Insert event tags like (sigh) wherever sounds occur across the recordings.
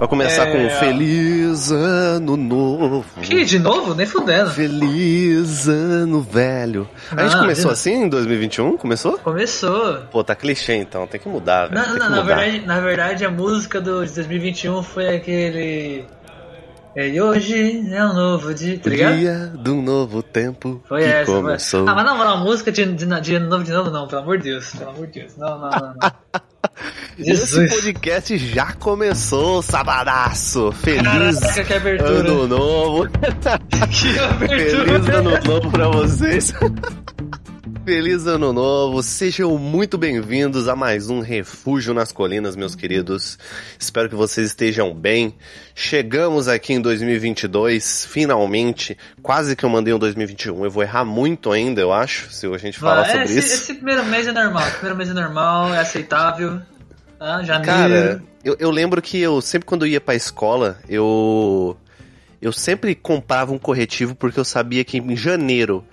Vai começar é... com Feliz Ano Novo. Que, de novo? Nem fudendo. Feliz Ano Velho. a gente começou assim em 2021? Começou? Começou. Pô, tá clichê então, tem que mudar, velho. Não, não, na, verdade, na verdade, a música do, de 2021 foi aquele. É, e hoje é um novo dia, tá ligado? Dia de um novo tempo foi que essa, começou. Foi. Ah, mas não, não, música de, de, de, novo de novo não, pelo amor de Deus, pelo amor de Deus. Não, não, não. não. (laughs) Esse podcast já começou, sabadaço. Feliz Caraca, que abertura. ano novo. (laughs) que abertura. Feliz ano novo pra vocês. Feliz ano novo, sejam muito bem-vindos a mais um Refúgio nas Colinas, meus queridos. Espero que vocês estejam bem. Chegamos aqui em 2022, finalmente. Quase que eu mandei um 2021. Eu vou errar muito ainda, eu acho, se a gente falar sobre esse, isso. Esse primeiro mês é normal. O primeiro mês é normal, é aceitável. Ah, janeiro. Cara, eu, eu lembro que eu sempre quando eu ia pra escola, eu. Eu sempre comprava um corretivo porque eu sabia que em janeiro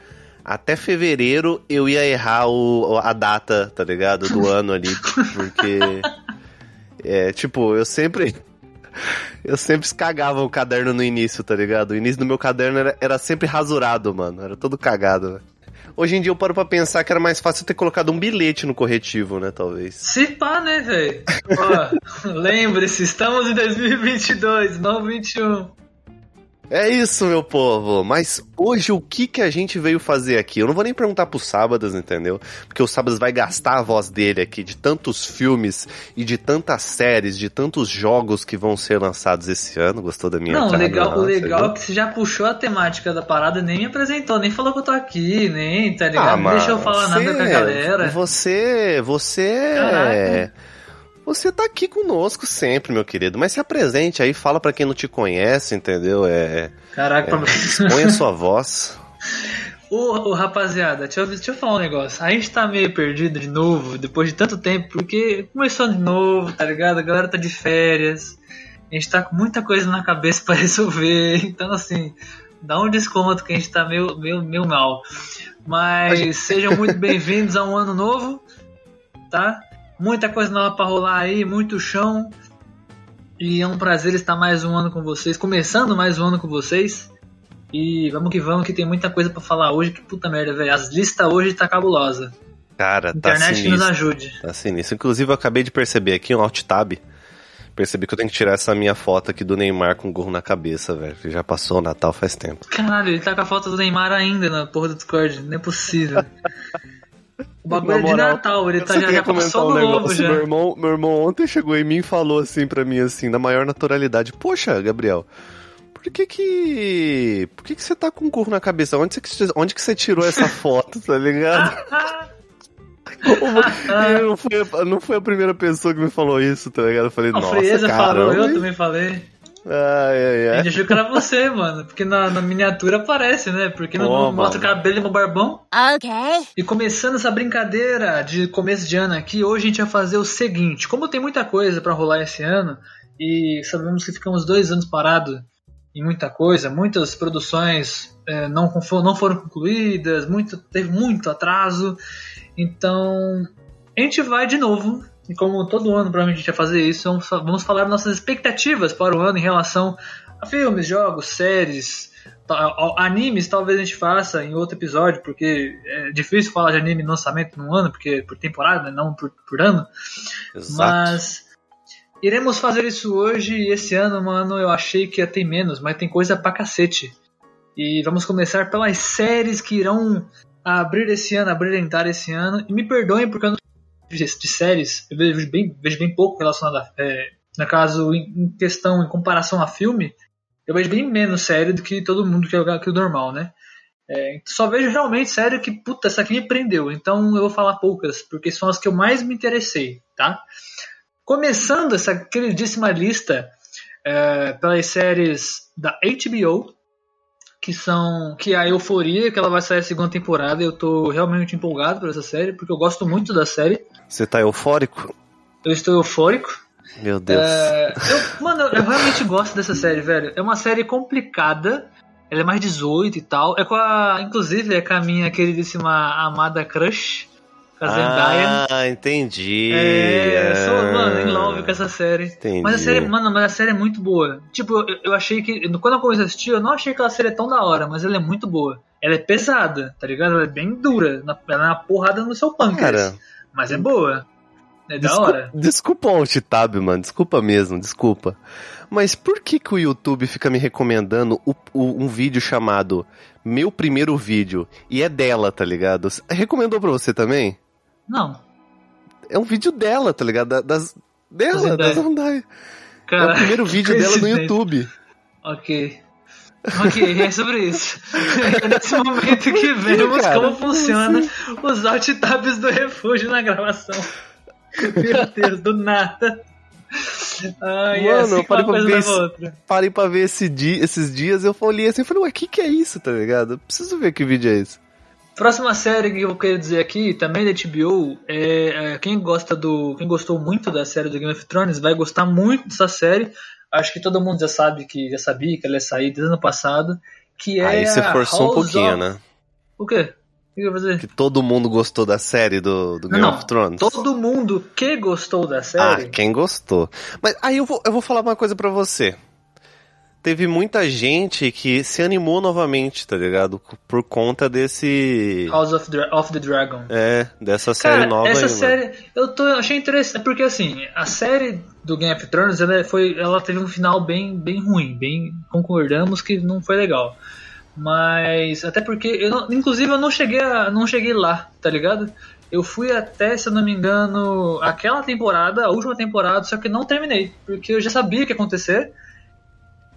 até fevereiro eu ia errar o, a data, tá ligado? Do (laughs) ano ali. Porque. É, tipo, eu sempre. (laughs) Eu sempre escagava o caderno no início, tá ligado? O início do meu caderno era, era sempre rasurado, mano. Era todo cagado, Hoje em dia eu paro pra pensar que era mais fácil ter colocado um bilhete no corretivo, né, talvez. Se pá, né, velho? (laughs) Lembre-se, estamos em 2022, não 21. É isso, meu povo. Mas hoje o que que a gente veio fazer aqui? Eu não vou nem perguntar pro Sábadas, entendeu? Porque o Sábadas vai gastar a voz dele aqui de tantos filmes e de tantas séries, de tantos jogos que vão ser lançados esse ano. Gostou da minha Não, legal, o legal é que você já puxou a temática da parada e nem me apresentou, nem falou que eu tô aqui, nem, tá ligado? Ah, não deixa eu falar você, nada com a galera. Você, você é você tá aqui conosco sempre, meu querido. Mas se apresente aí, fala para quem não te conhece, entendeu? É. Caraca, é, expõe a sua voz. (laughs) Ô, ô, rapaziada, deixa eu, deixa eu falar um negócio. A gente tá meio perdido de novo, depois de tanto tempo, porque começou de novo, tá ligado? A galera tá de férias. A gente tá com muita coisa na cabeça (laughs) para resolver. Então, assim, dá um desconto que a gente tá meio, meio, meio mal. Mas gente... (laughs) sejam muito bem-vindos a um ano novo, tá? Muita coisa nova para rolar aí, muito chão. E é um prazer estar mais um ano com vocês, começando mais um ano com vocês. E vamos que vamos, que tem muita coisa para falar hoje. Que puta merda, velho. As listas hoje tá cabulosa. Cara, tá Internet sinistro. que nos ajude. Tá sinistro. Inclusive, eu acabei de perceber aqui um alt tab. Percebi que eu tenho que tirar essa minha foto aqui do Neymar com o gorro na cabeça, velho. Que já passou o Natal faz tempo. Caralho, ele tá com a foto do Neymar ainda na porra do Discord. Não é possível. (laughs) O bagulho é de Natal, ele tá, já, já passou um novo já. Meu irmão, meu irmão ontem chegou em mim e falou assim pra mim, assim, na maior naturalidade. Poxa, Gabriel, por que que... Por que que você tá com um curro na cabeça? Onde você, onde que você tirou essa (laughs) foto, tá ligado? (laughs) não, foi, não foi a primeira pessoa que me falou isso, tá ligado? Eu falei, nossa, A Frieza falou, eu também falei. Ai, ai, ai. A gente achou que era você, mano. Porque na, na miniatura aparece, né? Porque não oh, mostra o cabelo e o barbão. Ok. E começando essa brincadeira de começo de ano aqui, hoje a gente vai fazer o seguinte: como tem muita coisa para rolar esse ano, e sabemos que ficamos dois anos parados em muita coisa, muitas produções é, não, não foram concluídas, muito, teve muito atraso. Então, a gente vai de novo e como todo ano provavelmente a gente vai fazer isso, vamos falar nossas expectativas para o ano em relação a filmes, jogos, séries, animes talvez a gente faça em outro episódio, porque é difícil falar de anime lançamento num ano, porque por temporada, né, não por, por ano. Exato. Mas iremos fazer isso hoje e esse ano, mano, eu achei que ia ter menos, mas tem coisa pra cacete. E vamos começar pelas séries que irão abrir esse ano, abrir entrar esse ano. E me perdoem porque eu não de, de séries, eu vejo bem, vejo bem pouco relacionado a. É, no caso, em, em, questão, em comparação a filme, eu vejo bem menos série do que todo mundo que é, que é o normal, né? É, só vejo realmente série que, puta, essa aqui me prendeu. Então eu vou falar poucas, porque são as que eu mais me interessei, tá? Começando essa queridíssima lista é, pelas séries da HBO, que são que é a Euforia, que ela vai sair a segunda temporada. Eu tô realmente empolgado por essa série, porque eu gosto muito da série. Você tá eufórico? Eu estou eufórico. Meu Deus. É, eu, mano, eu realmente gosto dessa série, velho. É uma série complicada. Ela é mais 18 e tal. É com a. Inclusive, é com a minha queridíssima amada crush. Com a Zendaya. Ah, entendi. É, eu sou, mano, em love com essa série. Entendi. Mas a série, mano, mas a série é muito boa. Tipo, eu, eu achei que. Quando eu comecei a assistir, eu não achei que a série é tão da hora, mas ela é muito boa. Ela é pesada, tá ligado? Ela é bem dura. Ela é uma porrada no seu pâncreas. Cara, Mas é boa. É da desculpa, hora. desculpa o alt-tab, mano. Desculpa mesmo, desculpa. Mas por que que o YouTube fica me recomendando o- o- um vídeo chamado Meu Primeiro Vídeo? E é dela, tá ligado? Recomendou pra você também? Não. É um vídeo dela, tá ligado? Da- Das, dela, Zendaya. da Zendaya. É Cara, o (laughs) primeiro vídeo dela no. YouTube. Ok. Ok, é sobre isso. É nesse momento que vemos como funciona os alt tabs do refúgio na gravação. Meu Deus, do nada. Ai, Mano, é assim eu parei pra ver outra. Parei pra ver esse dia, esses dias, eu olhei assim e falei, ué, o que que é isso, tá ligado? Eu preciso ver que vídeo é esse. Próxima série que eu quero dizer aqui, também da HBO, é, é, quem gosta do, quem gostou muito da série do Game of Thrones vai gostar muito dessa série. Acho que todo mundo já sabe que já sabia que ela ia sair desde o ano passado, que é Aí você forçou um pouquinho, of- né? O quê? O que eu vou fazer? Que todo mundo gostou da série do, do Game Não, of Thrones. Todo mundo que gostou da Ah, série. quem gostou. Mas aí eu vou, eu vou falar uma coisa pra você. Teve muita gente que se animou novamente, tá ligado? Por conta desse. House of, Dra- of the Dragon. É, dessa série Cara, nova essa aí, mano. série eu tô, eu achei interessante porque assim a série do Game of Thrones ela foi, ela teve um final bem, bem ruim, bem concordamos que não foi legal. Mas até porque eu não- inclusive eu não cheguei a, não cheguei lá, tá ligado? Eu fui até, se eu não me engano, aquela temporada, a última temporada, só que não terminei, porque eu já sabia o que ia acontecer.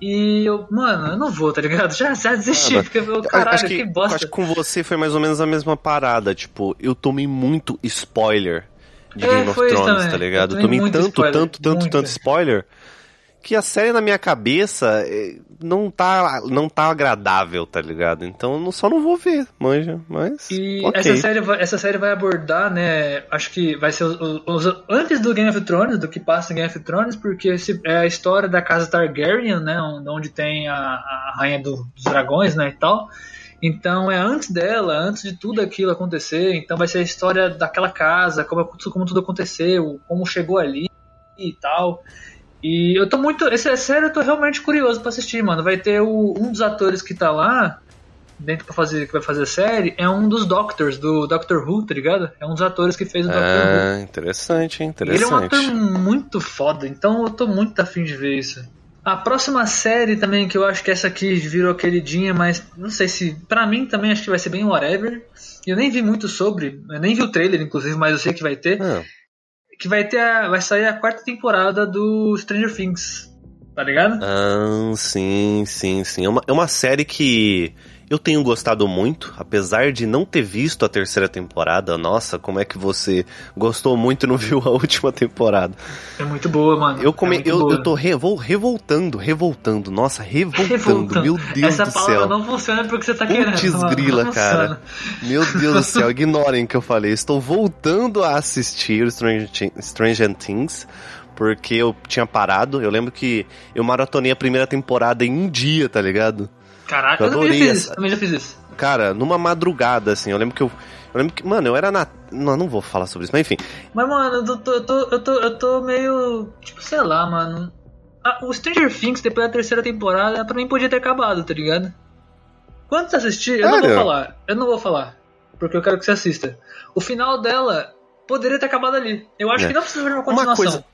E eu, mano, eu não vou, tá ligado? (laughs) Já, já desisti, Ah, porque eu, caralho, acho que, que, bosta. acho que com você foi mais ou menos a mesma parada. Tipo, eu tomei muito spoiler de É, Game of Thrones, tá ligado? Eu Eu tomei tomei tanto, spoiler, tanto, tanto, muito. tanto spoiler que a série na minha cabeça eh, não tá, não tá agradável, tá ligado? Então eu só não vou ver, manja. Mas. E ok. essa, série vai, essa série vai abordar, né? Acho que vai ser os, os- antes do Game of Thrones, do que passa em Game of Thrones, porque esse é a história da casa Targaryen, né? Onde, onde tem a, a rainha do- dos dragões, né? E tal. Então é antes dela, antes de tudo aquilo acontecer. Então vai ser a história daquela casa, como, como tudo aconteceu, como chegou ali e tal. E eu tô muito. Essa série eu tô realmente curioso pra assistir, mano. Vai ter o, um dos atores que tá lá, dentro pra fazer, que vai fazer a série, é um dos Doctors, do Doctor Who, tá ligado? É um dos atores que fez o Doctor Who. Ah, interessante, hein? Ele é um Interessante. ator muito foda, então eu tô muito afim de ver isso. A próxima série também, que eu acho que essa aqui virou queridinha, mas não sei se. Pra mim também acho que vai ser bem whatever. Eu nem vi muito sobre, eu nem vi o trailer, inclusive, mas eu sei que vai ter. Ah, Que vai ter a, vai sair a quarta temporada do Stranger Things. Tá ligado? Ah, sim, sim, sim. É uma, é uma série que eu tenho gostado muito, apesar de não ter visto a terceira temporada. Nossa, como é que você gostou muito e não (laughs) viu a última temporada? É muito boa, mano. Eu, come, é eu, boa. eu tô revol, revoltando, revoltando. Nossa, revoltando. Revoltando. Meu Deus Essa do palavra céu. não funciona porque você tá querendo. Putz mano. grila, Não cara. funciona. Meu Deus do céu, ignorem o que eu falei. Estou voltando a assistir Stranger, Stranger Things. Porque eu tinha parado. Eu lembro que eu maratonei a primeira temporada em um dia, tá ligado? Caraca, Eu eu também já fiz isso. Também já fiz isso. Cara, numa madrugada, assim. Eu lembro que eu. Eu lembro que. Mano, eu era na. Não, não vou falar sobre isso, mas enfim. Mas, mano, eu tô, eu tô, eu tô, eu tô meio. Tipo, sei lá, mano. Ah, o Stranger Things, depois da terceira temporada, pra mim podia ter acabado, tá ligado? Quando você assistir, eu não vou Sério? falar. Eu não vou falar. Porque eu quero que você assista. O final dela poderia ter acabado ali. Eu acho É. que não precisa de uma Uma continuação. coisa,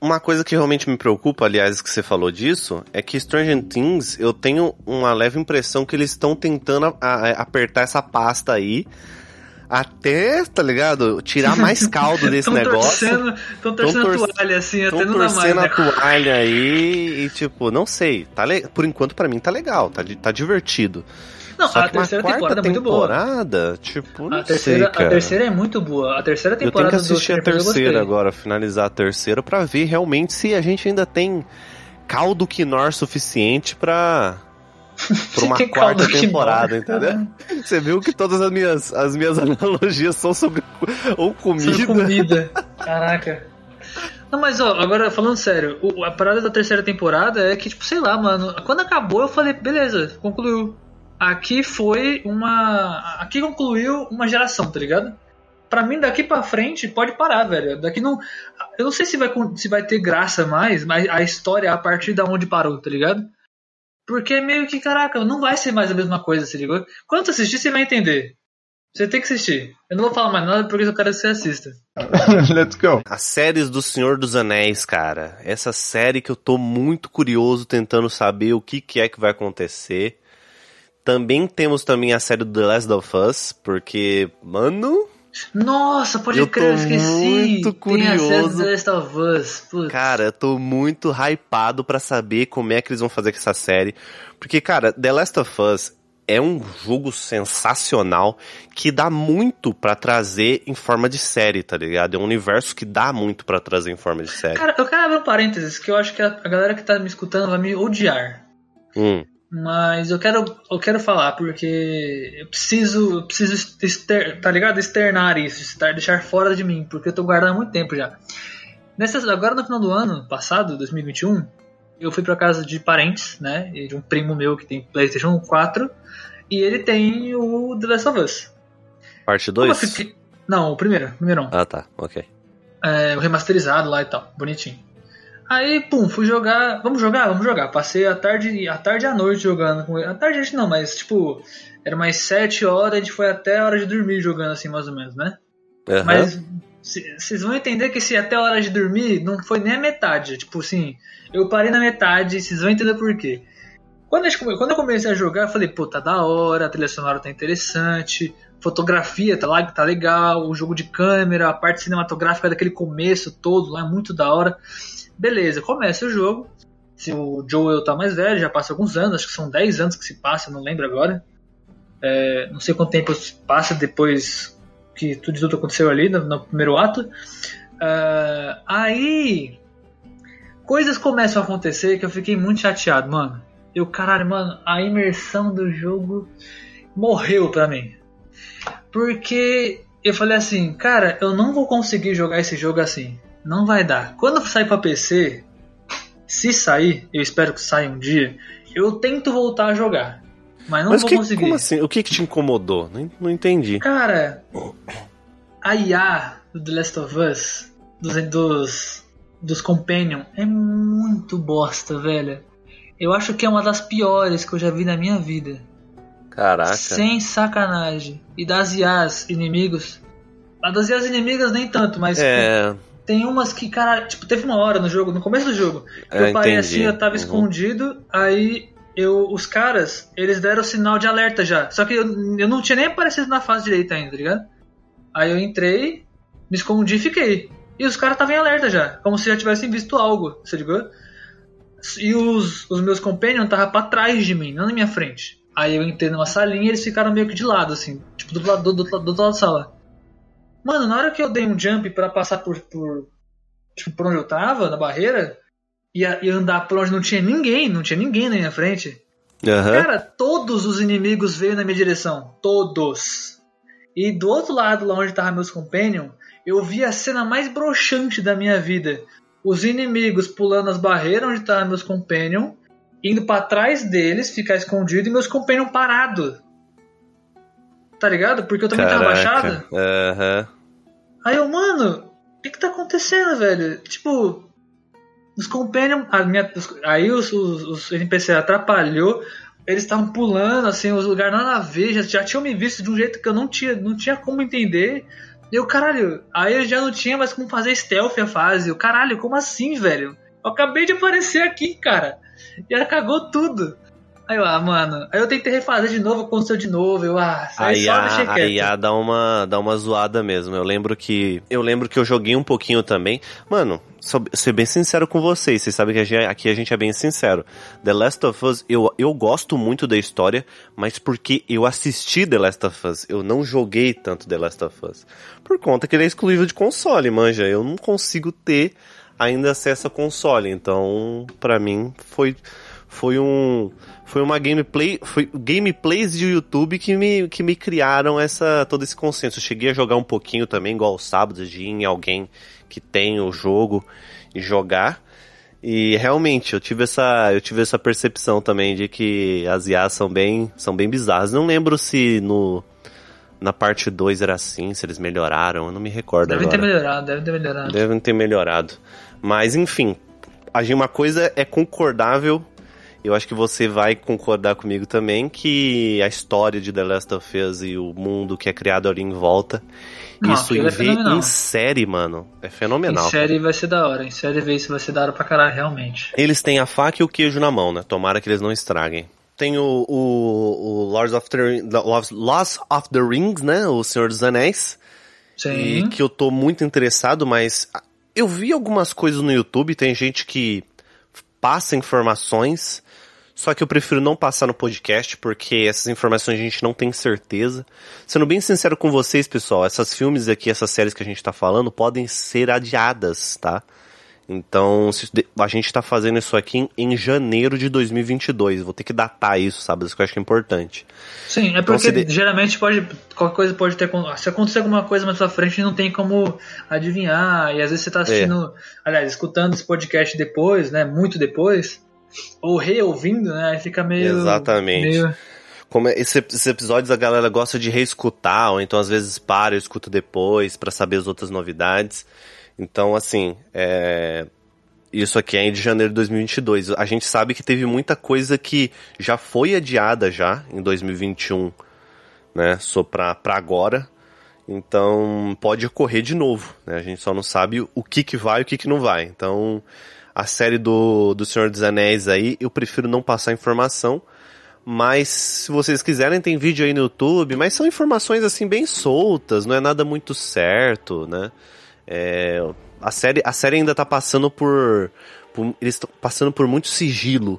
uma coisa que realmente me preocupa, aliás, que você falou disso, é que Stranger Things, eu tenho uma leve impressão que eles estão tentando a- a- apertar essa pasta aí até, tá ligado? Tirar mais (laughs) caldo desse Tão negócio. Torcendo, tão torcendo torce- a toalha, assim, Estão até não dá mais. torcendo Né? a toalha aí e, tipo, não sei. Tá le... Por enquanto, pra mim, tá legal, tá, tá divertido. Não, Só a terceira temporada é muito boa. temporada, tipo, não A terceira, sei, cara. a terceira é muito boa. A terceira Eu tenho temporada que assistir a terceira agora, finalizar a terceira, pra ver realmente se a gente ainda tem caldo quinor suficiente pra, pra (laughs) uma quarta temporada, entendeu? Você viu que todas as minhas, as minhas (laughs) analogias são sobre ou comida. Sobre comida. Caraca. Não, mas ó, agora falando sério, a parada da terceira temporada é que, tipo, sei lá, mano, quando acabou eu falei, beleza, concluiu. Aqui foi uma. Aqui concluiu uma geração, tá ligado? pra mim, daqui pra frente, pode parar, velho. Daqui não. Eu não sei se vai, se vai ter graça mais, mas a história a partir da onde parou, tá ligado? Porque meio que, caraca, não vai ser mais a mesma coisa, se ligou? Quando você assistir, você vai entender. Você tem que assistir. Eu não vou falar mais nada porque eu quero que você assista. (laughs) Let's go. As séries do Senhor dos Anéis, cara. Essa série que eu tô muito curioso tentando saber o que, que é que vai acontecer. Também temos também a série do The Last of Us, porque, mano, nossa, pode eu crer, eu esqueci. muito Tem a série curioso. do The Last of Us. Putz. Cara, eu tô muito hypado pra saber como é que eles vão fazer com essa série. Porque, cara, The Last of Us é um jogo sensacional que dá muito pra trazer em forma de série, tá ligado? É um universo que dá muito pra trazer em forma de série. Cara, eu quero abrir um parênteses que eu acho que a a galera que tá me escutando vai me odiar. Hum, Mas eu quero, eu quero falar porque eu preciso, eu preciso exter, tá ligado? Externar isso, estar, deixar fora de mim, porque eu tô guardando há muito tempo já. Nessa, agora no final do ano passado, 2021, eu fui pra casa de parentes, né? De um primo meu que tem PlayStation 4 e ele tem o The Last of Us. parte Como eu 2? fiquei- Não, o primeiro, o primeiro não. Ah, tá, ok. É, o remasterizado lá e tal, bonitinho. Aí, pum, fui jogar. Vamos jogar? Vamos jogar. Passei a tarde, a tarde e a noite jogando com ele. A tarde a gente não, mas tipo, era mais 7 horas, a gente foi até a hora de dormir jogando assim, mais ou menos, né? Aham. Mas vocês vão entender que se até a hora de dormir não foi nem a metade. Tipo assim, eu parei na metade, vocês vão entender por quê. Quando, gente quando eu comecei a jogar, eu falei, pô, tá da hora, a trilha sonora tá interessante, fotografia tá, lá, tá legal, o jogo de câmera, a parte cinematográfica daquele começo todo lá é muito da hora. Beleza, começa o jogo. Se o Joel tá mais velho, já passa alguns anos, acho que são 10 anos que se passa, não lembro agora. É, não sei quanto tempo passa depois que tudo isso aconteceu ali no, no primeiro ato. Ah, aí coisas começam a acontecer que eu fiquei muito chateado, mano. Eu, caralho, mano, a imersão do jogo morreu pra mim. Porque eu falei assim, cara, eu não vou conseguir jogar esse jogo assim. Não vai dar. Quando sair pra PC, se sair, eu espero que saia um dia, eu tento voltar a jogar. Mas não Mas vou que, conseguir. como assim? O que, que te incomodou? Não, não entendi. Cara, a IA do The Last of Us, dos, dos, dos Companion, é muito bosta, velho. Eu acho que é uma das piores que eu já vi na minha vida. Caraca. Sem sacanagem. E das IAs inimigos. A das IAs inimigas nem tanto, mas É, tem umas que, cara, tipo, teve uma hora no jogo, no começo do jogo, que É, eu parei entendi. assim, eu tava Uhum. escondido, aí eu, os caras, eles deram o sinal de alerta já. Só que eu, eu não tinha nem aparecido na fase direita ainda, tá ligado? Aí eu entrei, me escondi e fiquei. E os caras estavam em alerta já, como se já tivessem visto algo, você ligou? E os, os meus companions estavam pra trás de mim, não na minha frente. Aí eu entrei numa salinha e eles ficaram meio que de lado, assim, tipo do lado do, do, do outro lado da sala. Mano, na hora que eu dei um jump pra passar por, por, tipo, por onde eu tava, na barreira, e, a- e andar por onde não tinha ninguém, não tinha ninguém na minha frente, aham. cara, todos os inimigos veio na minha direção. Todos. E do outro lado, lá onde tava meus companions, eu vi a cena mais broxante da minha vida. Os inimigos pulando as barreiras onde tava meus companions, indo pra trás deles, ficar escondido, e meus companions parados. Tá ligado? Porque eu também tava baixado. Caraca. Aham. Aí eu, mano, o que que tá acontecendo, velho? Tipo, os companions. a minha- os- aí os, os, os NPC atrapalhou. Eles estavam pulando, assim, os lugares nada a ver, já, já tinham me visto de um jeito que eu não tinha, não tinha como entender. E eu, caralho, aí eu já não tinha mais como fazer stealth a fase. Eu, caralho, como assim, velho? Eu acabei de aparecer aqui, cara. E ela cagou tudo. Aí eu, ah, mano. Aí eu tentei refazer de novo, aconteceu de novo. Eu, ah, A aí só a quieto. IA dá uma, dá uma zoada mesmo. Eu lembro que. Eu lembro que eu joguei um pouquinho também. Mano, sou, ser bem sincero com vocês. Vocês sabem que a gente- aqui a gente é bem sincero. The Last of Us, eu, eu gosto muito da história, mas porque eu assisti The Last of Us. Eu não joguei tanto The Last of Us. Por conta que ele é exclusivo de console, manja. Eu não consigo ter ainda acesso a console. Então, pra mim, foi. Foi um. Foi uma gameplay. Foi gameplays de YouTube que me, que me criaram essa, todo esse consenso. Eu cheguei a jogar um pouquinho também, igual aos sábados, de ir em alguém que tem o jogo e jogar. E realmente, eu tive essa, eu tive essa percepção também de que as IAs são bem, são bem bizarras. Não lembro se no na parte 2 era assim, se eles melhoraram, eu não me recordo Devem agora. ter melhorado, devem ter melhorado. Devem ter melhorado. Mas enfim, uma coisa é concordável. Eu acho que você vai concordar comigo também que a história de The Last of Us e o mundo que é criado ali em volta, isso em, é em série, mano, é fenomenal. Em série vai ser da hora. Em série ver isso vai ser da hora pra caralho, realmente. Eles têm a faca e o queijo na mão, né? Tomara que eles não estraguem. Tem o, o, o Lords of the, Lost of the Rings, né? O Senhor dos Anéis. Sim. E que eu tô muito interessado, mas eu vi algumas coisas no YouTube, tem gente que passa informações, só que eu prefiro não passar no podcast, porque essas informações a gente não tem certeza. Sendo bem sincero com vocês, pessoal, essas filmes aqui, essas séries que a gente tá falando, podem ser adiadas, tá? Então, a gente tá fazendo isso aqui em, em janeiro de 2022. Vou ter que datar isso, sabe? Isso que eu acho que é importante. Sim, é Então, porque se de- geralmente pode. Qualquer coisa pode ter. Se acontecer alguma coisa mais pra frente, não tem como adivinhar. E às vezes você tá assistindo. É. Aliás, escutando esse podcast depois, né? Muito depois. Ou reouvindo, né? Aí fica meio. Exatamente. meio- Como é- esse- esses episódios a galera gosta de reescutar, ou então às vezes para, eu escuto depois pra saber as outras novidades. Então, assim, é, isso aqui é de janeiro de 2022. A gente sabe que teve muita coisa que já foi adiada já em 2021, né? Só pra, pra agora. Então, pode ocorrer de novo, né? A gente só não sabe o que que vai e o que que não vai. Então, a série do, do Senhor dos Anéis aí, eu prefiro não passar informação. Mas se vocês quiserem, tem vídeo aí no YouTube, mas são informações assim bem soltas, não é nada muito certo, né? É, a, série, a série ainda tá passando por. por eles estão passando por muito sigilo.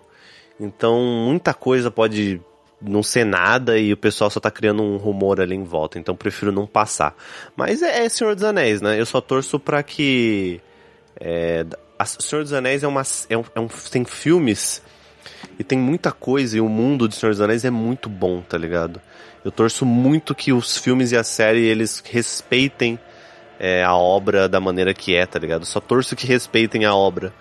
Então muita coisa pode não ser nada e o pessoal só tá criando um rumor ali em volta. Então prefiro não passar. Mas é, é Senhor dos Anéis, né? Eu só torço pra que. É, a Senhor dos Anéis é uma. É um, é um- tem filmes e tem muita coisa, e o mundo de Senhor dos Anéis é muito bom, tá ligado? Eu torço muito que os filmes e a série, eles respeitem é, a obra da maneira que é, tá ligado? Só torço que respeitem a obra.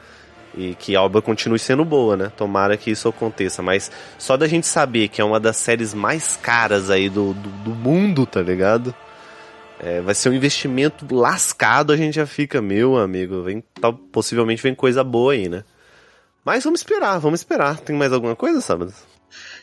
E que a obra continue sendo boa, né? Tomara que isso aconteça. Mas só da gente saber que é uma das séries mais caras aí do, do, do mundo, tá ligado? É, vai ser um investimento lascado, a gente já fica, meu amigo, vem, tal, possivelmente vem coisa boa aí, né? Mas vamos esperar, vamos esperar. Tem mais alguma coisa, sábado?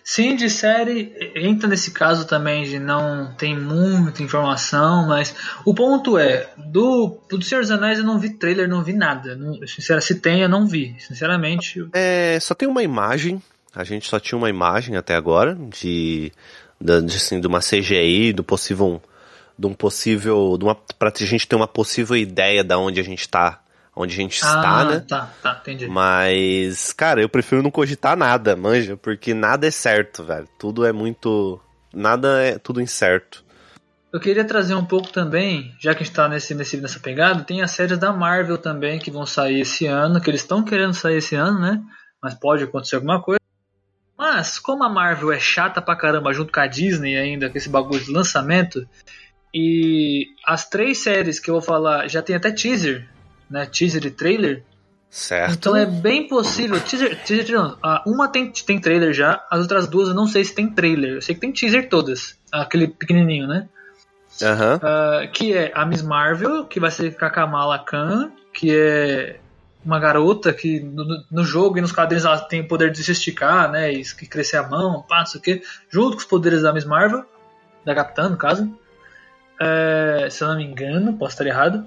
Sim, de série entra nesse caso também de não tem muita informação, mas o ponto é, do, do Senhor dos Anéis eu não vi trailer, não vi nada. Não, sincera, se tem, eu não vi. Sinceramente, É, só tem uma imagem. A gente só tinha uma imagem até agora de, de, assim, de uma CGI, do possível, de um possível, de uma, pra gente ter uma possível ideia da onde a gente tá, onde a gente está, ah, né? Tá, tá, entendi. Mas, cara, eu prefiro não cogitar nada, manja, porque nada é certo, velho. Tudo é muito, nada é tudo incerto. Eu queria trazer um pouco também, já que a gente tá nesse, nesse, nessa pegada, tem as séries da Marvel também que vão sair esse ano, que eles estão querendo sair esse ano, né? Mas pode acontecer alguma coisa. Mas, como a Marvel é chata pra caramba junto com a Disney ainda, com esse bagulho de lançamento, e as três séries que eu vou falar já tem até teaser, né? Teaser e trailer. Certo? Então é bem possível. Teaser, teaser não. Uma tem, tem trailer já, as outras duas eu não sei se tem trailer. Eu sei que tem teaser todas. Aquele pequenininho, né? Aham. Ah, que é a Miss Marvel, que vai ser com a Kamala Khan, que é uma garota que no, no jogo e nos quadrinhos ela tem o poder de se esticar, né? E que crescer a mão, pá, não sei o quê, junto com os poderes da Miss Marvel, da Capitã, no caso. É, se eu não me engano, posso estar errado.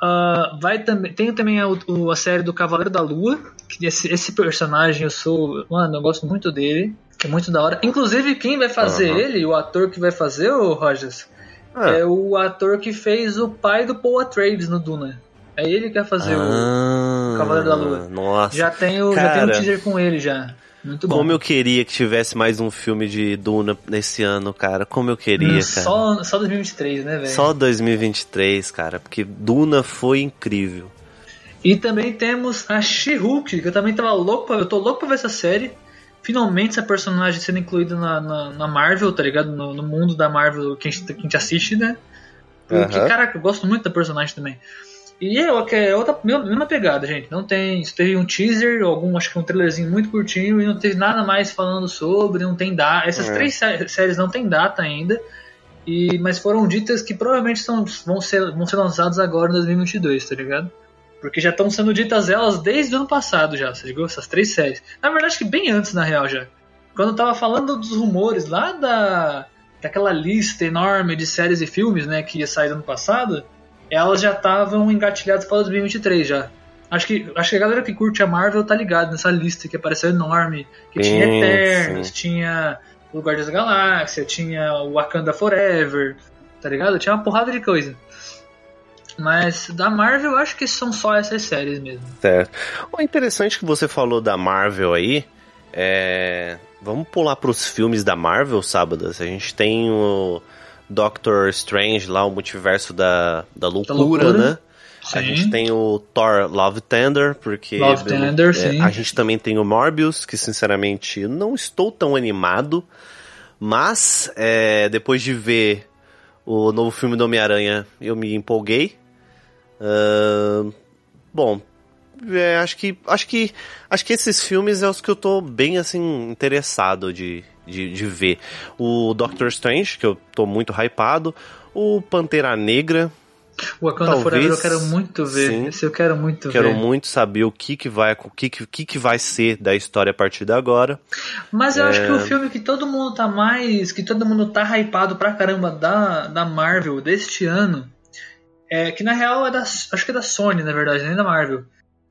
Ah, vai também, tem também a, a série do Cavaleiro da Lua, que esse, esse personagem eu sou. Mano, eu gosto muito dele, que é muito da hora. Inclusive, quem vai fazer Aham. ele, o ator que vai fazer, o Rogers, Ah. é o ator que fez o pai do Paul Atreides no Duna. É ele que vai fazer Ah, o Cavaleiro da Lua. Nossa. Já tem o, já tem um teaser com ele já. Muito bom. Como eu queria que tivesse mais um filme de Duna nesse ano, cara. Como eu queria, Hum, cara. só, só 2023, né, velho? Só 2023, cara. Porque Duna foi incrível. E também temos a She-Hulk, que eu também tava louco pra, eu tô louco pra ver essa série. Finalmente essa personagem sendo incluída na, na, na Marvel, tá ligado? No, no mundo da Marvel que a gente, que a gente assiste, né? Porque, Aham. caraca, eu gosto muito da personagem também. E é, é outra mesma mesma pegada, gente. Não tem. Teve um teaser, algum, acho que um trailerzinho muito curtinho, e não teve nada mais falando sobre, não tem data. Essas É. três sé- séries não tem data ainda. E, mas foram ditas que provavelmente são, vão, ser, vão ser lançadas agora em 2022, tá ligado? Porque já estão sendo ditas elas desde o ano passado já, você ligou? Essas três séries. Na verdade, que bem antes, na real, já. Quando eu tava falando dos rumores lá da daquela lista enorme de séries e filmes, né, que ia sair ano passado, elas já estavam engatilhadas para 2023 já. Acho que, acho que a galera que curte a Marvel tá ligado nessa lista que apareceu enorme, que sim, tinha Eternos, sim. tinha o Guardiões da Galáxia, tinha o Wakanda Forever, tá ligado? Tinha uma porrada de coisa. Mas da Marvel, eu acho que são só essas séries mesmo. Certo. O interessante que você falou da Marvel aí é. Vamos pular para os filmes da Marvel, sábados. A gente tem o Doctor Strange lá, o multiverso da, da loucura, da loucura. né? Sim. A gente tem o Thor Love Tender, porque Love Tender, é, sim. a gente também tem o Morbius, que sinceramente não estou tão animado, mas é, depois de ver o novo filme do Homem-Aranha, eu me empolguei. Uh, bom, é, acho que acho que acho que esses filmes é os que eu tô bem assim interessado de, de, de ver. O Doctor Strange, que eu tô muito hypado, o Pantera Negra, o Wakanda Talvez, Forever eu quero muito ver. Sim, Esse eu quero muito quero ver. Quero muito saber o que que vai, o que, que, que vai ser da história a partir de agora. Mas eu é... acho que o filme que todo mundo tá mais, que todo mundo tá hypado pra caramba da, da Marvel deste ano, é que na real é da, acho que é da Sony, na verdade, nem da Marvel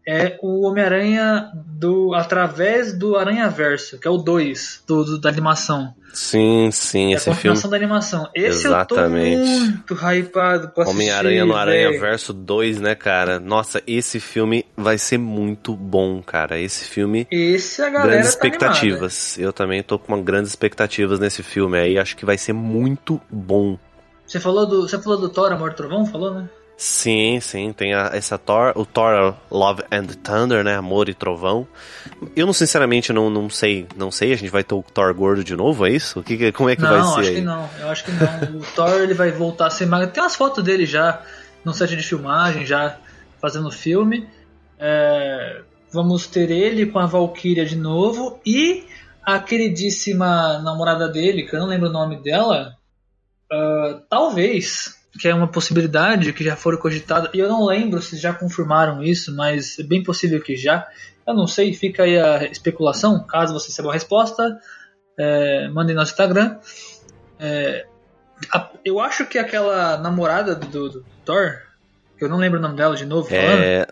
é o Homem-Aranha do através do Aranha Verso, que é o 2 do, do, da animação. Sim, sim, é esse a filme. da animação. Esse Exatamente. eu tô muito hypado pra Homem-Aranha no Aranha Verso 2, né, cara? Nossa, esse filme vai ser muito bom, cara. Esse filme. Esse a galera Grandes tá expectativas. Animada. Eu também tô com grandes expectativas nesse filme aí. Acho que vai ser muito bom. Você falou do, você falou do Thor, Amor Trovão? Falou, né? Sim, sim, tem a, essa Thor, o Thor Love and Thunder, né, Amor e Trovão. Eu não sinceramente não, não sei, não sei, a gente vai ter o Thor gordo de novo, é isso? O que, como é que não, vai ser? Não, acho aí? que não. Eu acho que não. O Thor ele vai voltar a ser magro. Tem umas fotos dele já no set de filmagem, já fazendo filme. É, vamos ter ele com a Valkyria de novo e a queridíssima namorada dele, que eu não lembro o nome dela. Uh, talvez que é uma possibilidade que já foram cogitadas, e eu não lembro se já confirmaram isso, mas é bem possível que já. Eu não sei, fica aí a especulação. Caso você saiba a resposta, é, mandem no nosso Instagram. É, a, eu acho que aquela namorada do, do, do, Thor, que eu não lembro o nome dela de novo, falando. É,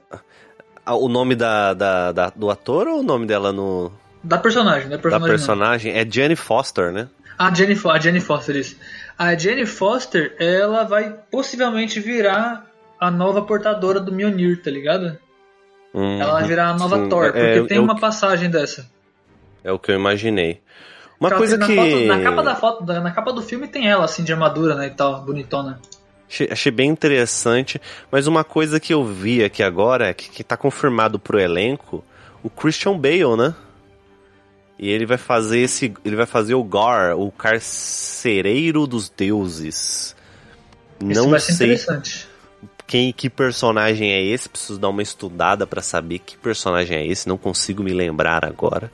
o nome da, da, da, do ator ou o nome dela no. Da personagem, da personagem. Da personagem é Jenny Foster, né? Ah, Jenny, a Jenny Foster, isso. A Jenny Foster, ela vai possivelmente virar a nova portadora do Mjolnir, tá ligado? Hum, ela vai virar a nova sim, Thor, é, porque é, tem é uma passagem dessa. É o que eu imaginei. Uma coisa na que... Foto, na capa da foto, na capa do filme tem ela, assim, de armadura, né, e tal, bonitona. Achei, achei bem interessante, mas uma coisa que eu vi aqui agora, que, que tá confirmado pro elenco, o Christian Bale, né? E ele vai fazer esse. Ele vai fazer o Gar, o carcereiro dos deuses. Esse Não sei quem que personagem é esse. Preciso dar uma estudada para saber que personagem é esse. Não consigo me lembrar agora.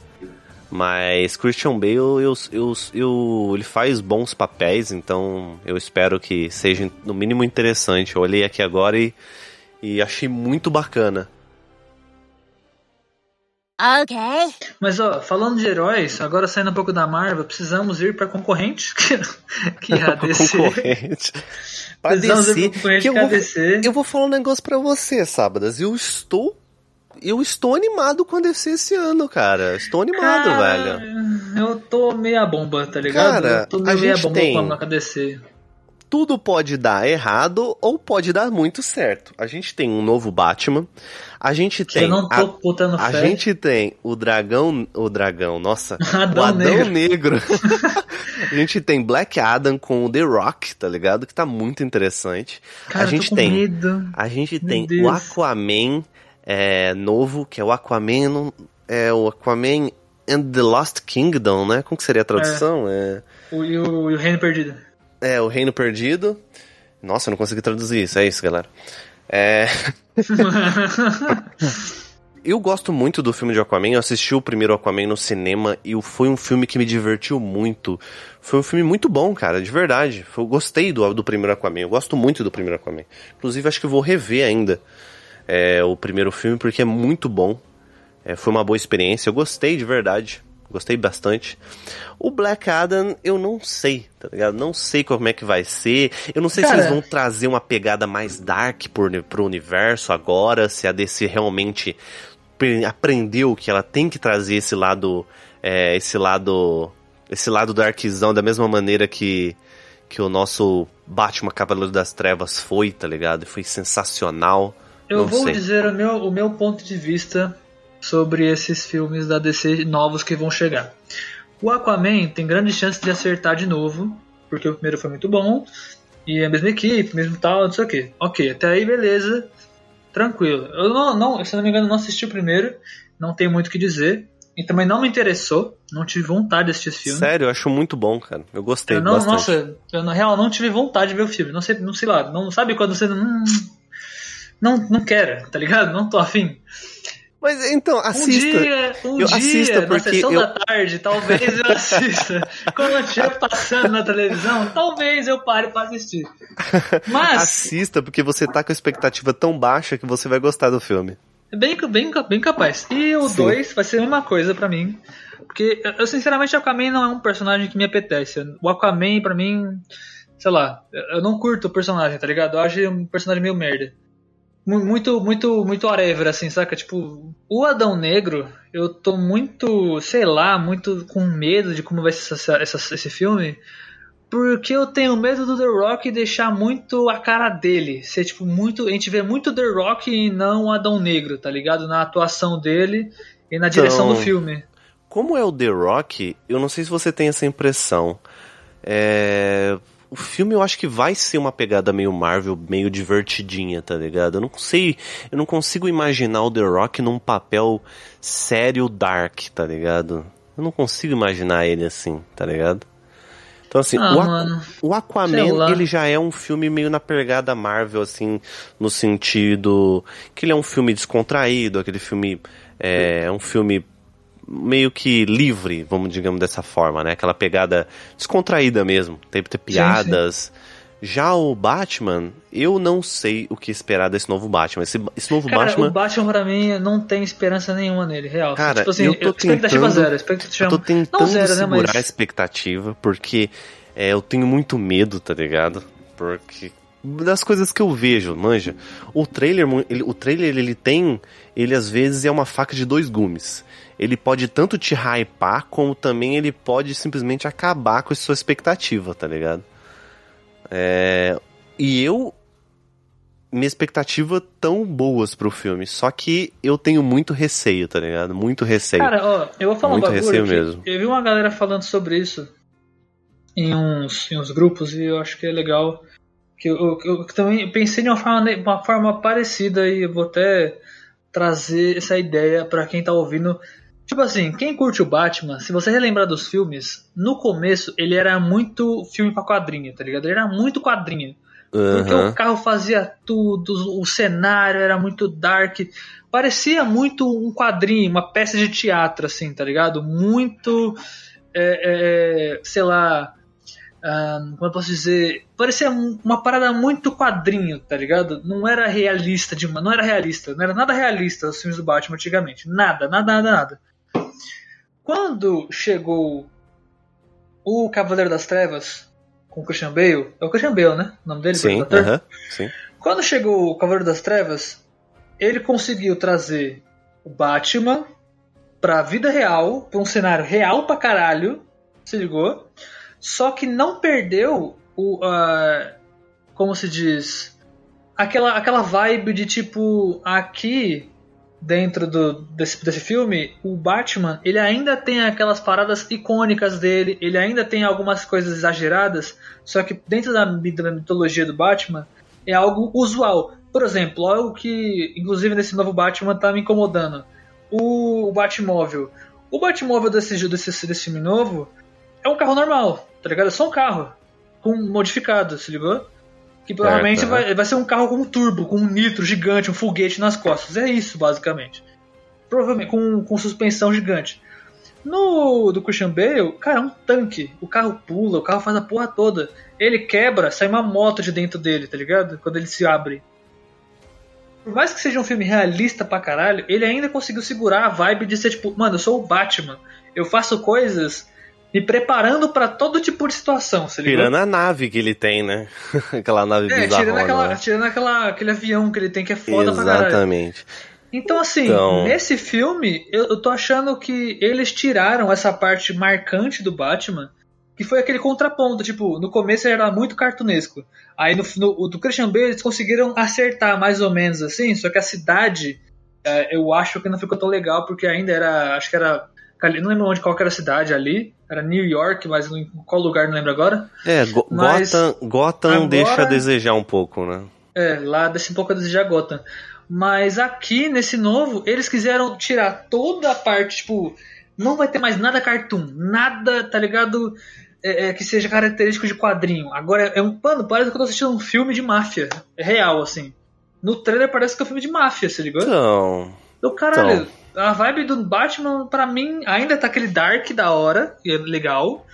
Mas Christian Bale, eu, eu, eu, ele faz bons papéis, então eu espero que seja no mínimo interessante. Eu olhei aqui agora e, e achei muito bacana. Ok. Mas ó, falando de heróis, agora saindo um pouco da Marvel, precisamos ir para concorrente, (laughs) que é a (laughs) DC. concorrente. (laughs) Pra precisamos DC, ir pra concorrente que eu, vou, DC. eu vou falar um negócio para você, Sábadas. Eu estou eu estou animado com a DC esse ano, cara. Estou animado, cara, velho. Eu tô meia bomba, tá ligado? Cara, eu tô meia a gente bomba tem... com a DC tudo pode dar errado ou pode dar muito certo. A gente tem um novo Batman. A gente tem. Eu não tô a, botando a fé. gente tem o dragão. O dragão, nossa. (laughs) Adão o Adão Negro. Negro. (laughs) a gente tem Black Adam com o The Rock, tá ligado? Que tá muito interessante. Cara, a gente tem. Medo. A gente Meu tem Deus. o Aquaman é, novo, que é o Aquaman. É o Aquaman and the Lost Kingdom, né? Como que seria a tradução? É. O, e, o, e o Reino Perdido. É, o Reino Perdido. Nossa, eu não consegui traduzir isso, é isso, galera. É. (laughs) eu gosto muito do filme de Aquaman. Eu assisti o primeiro Aquaman no cinema e foi um filme que me divertiu muito. Foi um filme muito bom, cara, de verdade. Eu gostei do, do primeiro Aquaman. Eu gosto muito do primeiro Aquaman. Inclusive, acho que vou rever ainda é, o primeiro filme porque é muito bom. É, foi uma boa experiência. Eu gostei de verdade. Gostei bastante. O Black Adam, eu não sei, tá ligado? Não sei como é que vai ser. Eu não sei Cara... se eles vão trazer uma pegada mais dark por, pro universo agora, se a DC realmente aprendeu que ela tem que trazer esse lado. É, esse lado. Esse lado darkzão da mesma maneira que. Que o nosso Batman Cavaleiro das Trevas foi, tá ligado? Foi sensacional. Eu não vou sei. dizer o meu, o meu ponto de vista sobre esses filmes da DC novos que vão chegar. O Aquaman tem grande chance de acertar de novo, porque o primeiro foi muito bom, e a mesma equipe, mesmo tal, não sei o que. Ok, até aí beleza, tranquilo. Eu não, não, se não me engano, não assisti o primeiro, não tenho muito o que dizer. E também não me interessou, não tive vontade de assistir esse filme. Sério, eu acho muito bom, cara. Eu gostei eu não, bastante. Nossa, eu na real não tive vontade de ver o filme. Não sei, não sei lá, não sabe quando você não não, não quero, tá ligado? Não tô afim. Mas então, assista. Um dia, um eu dia, assista porque na sessão eu... da tarde, talvez eu assista. (laughs) Quando eu estiver passando na televisão, talvez eu pare para assistir. Mas. Assista, porque você tá com a expectativa tão baixa que você vai gostar do filme. Bem, bem, bem capaz. E o 2 vai ser a mesma coisa para mim. Porque eu, sinceramente, o Aquaman não é um personagem que me apetece. O Aquaman, para mim, sei lá, eu não curto o personagem, tá ligado? Eu acho um personagem meio merda muito, muito, muito whatever, assim, saca? Tipo, o Adão Negro, eu tô muito, sei lá, muito com medo de como vai ser essa, essa, esse filme. Porque eu tenho medo do The Rock deixar muito a cara dele. Ser, tipo, muito. A gente vê muito The Rock e não o Adão Negro, tá ligado? Na atuação dele e na direção então, do filme. Como é o The Rock, eu não sei se você tem essa impressão. É o filme eu acho que vai ser uma pegada meio Marvel, meio divertidinha, tá ligado? Eu não sei, eu não consigo imaginar o The Rock num papel sério dark, tá ligado? Eu não consigo imaginar ele assim, tá ligado? Então assim, ah, o, o, Aquaman, ele já é um filme meio na pegada Marvel, assim, no sentido que ele é um filme descontraído, aquele filme é um filme meio que livre, vamos digamos dessa forma, né? Aquela pegada descontraída mesmo, tem que ter piadas. Sim, sim. Já o Batman, eu não sei o que esperar desse novo Batman. Esse, esse novo Cara, Batman. O Batman, pra mim, não tem esperança nenhuma nele, real. Cara, tipo assim, eu tô expectativa tentando, zero. Expectativa... Eu tô tentando zero, segurar né, mas... a expectativa, porque é, eu tenho muito medo, tá ligado? Porque das coisas que eu vejo, manja. O trailer, ele, o trailer ele tem, ele às vezes é uma faca de dois gumes ele pode tanto te hypar, como também ele pode simplesmente acabar com a sua expectativa, tá ligado? É... E eu. Minha expectativa tão boas pro filme, só que eu tenho muito receio, tá ligado? Muito receio. Cara, ó, eu vou falar muito um bagulho receio mesmo. Eu vi uma galera falando sobre isso em uns, em uns grupos e eu acho que é legal. Que eu, eu, eu também pensei de uma forma, uma forma parecida e eu vou até trazer essa ideia para quem tá ouvindo Tipo assim, quem curte o Batman, se você relembrar dos filmes, no começo ele era muito filme pra quadrinho, tá ligado? Ele era muito quadrinho. Uhum. Porque o carro fazia tudo, o cenário era muito dark. Parecia muito um quadrinho, uma peça de teatro, assim, tá ligado? Muito. É, é, sei lá. Como eu posso dizer? Parecia uma parada muito quadrinho, tá ligado? Não era realista, de, não era realista, não era nada realista os filmes do Batman antigamente. Nada, nada, nada, nada. Quando chegou o Cavaleiro das Trevas com o Christian Bale, é o Christian Bale, né? O nome dele? Sim, uh -huh, sim. Quando chegou o Cavaleiro das Trevas, ele conseguiu trazer o Batman pra vida real, pra um cenário real pra caralho, se ligou? Só que não perdeu o. Uh, como se diz? Aquela, aquela vibe de tipo, aqui dentro do, desse, desse filme, o Batman, ele ainda tem aquelas paradas icônicas dele, ele ainda tem algumas coisas exageradas, só que dentro da, da mitologia do Batman é algo usual. Por exemplo, algo que, inclusive nesse novo Batman, tá me incomodando. O, o Batmóvel. O Batmóvel desse, desse, desse filme novo é um carro normal, tá ligado? É só um carro. Com modificado, se ligou? Que provavelmente vai, vai ser um carro com um turbo, com um nitro gigante, um foguete nas costas. É isso, basicamente. provavelmente com, com suspensão gigante. No do Christian Bale, cara, é um tanque. O carro pula, o carro faz a porra toda. Ele quebra, sai uma moto de dentro dele, tá ligado? Quando ele se abre. Por mais que seja um filme realista pra caralho, ele ainda conseguiu segurar a vibe de ser tipo, mano, eu sou o Batman. Eu faço coisas me preparando para todo tipo de situação, Tirando a nave que ele tem, né? (laughs) aquela nave é, bizarrona. Tirando, aquela, tirando aquela, aquele avião que ele tem que é foda Exatamente. pra caralho. Exatamente. Então, assim, então... nesse filme, eu, eu tô achando que eles tiraram essa parte marcante do Batman, que foi aquele contraponto. Tipo, no começo ele era muito cartunesco. Aí no, no do Christian Bale eles conseguiram acertar mais ou menos assim, só que a cidade é, eu acho que não ficou tão legal, porque ainda era. Acho que era. Não lembro onde qual era a cidade ali. Era New York, mas em qual lugar não lembro agora. É, Go mas Gotham, Gotham agora, deixa a desejar um pouco, né? É, lá deixa um pouco a desejar Gotham. Mas aqui, nesse novo, eles quiseram tirar toda a parte, tipo, não vai ter mais nada cartoon, nada, tá ligado? É, é, que seja característico de quadrinho. Agora é um pano, parece que eu tô assistindo um filme de máfia. É real, assim. No trailer parece que é um filme de máfia, se ligou? Então. Do caralho. Então. A vibe do Batman, pra mim, ainda tá aquele dark da hora, que é legal.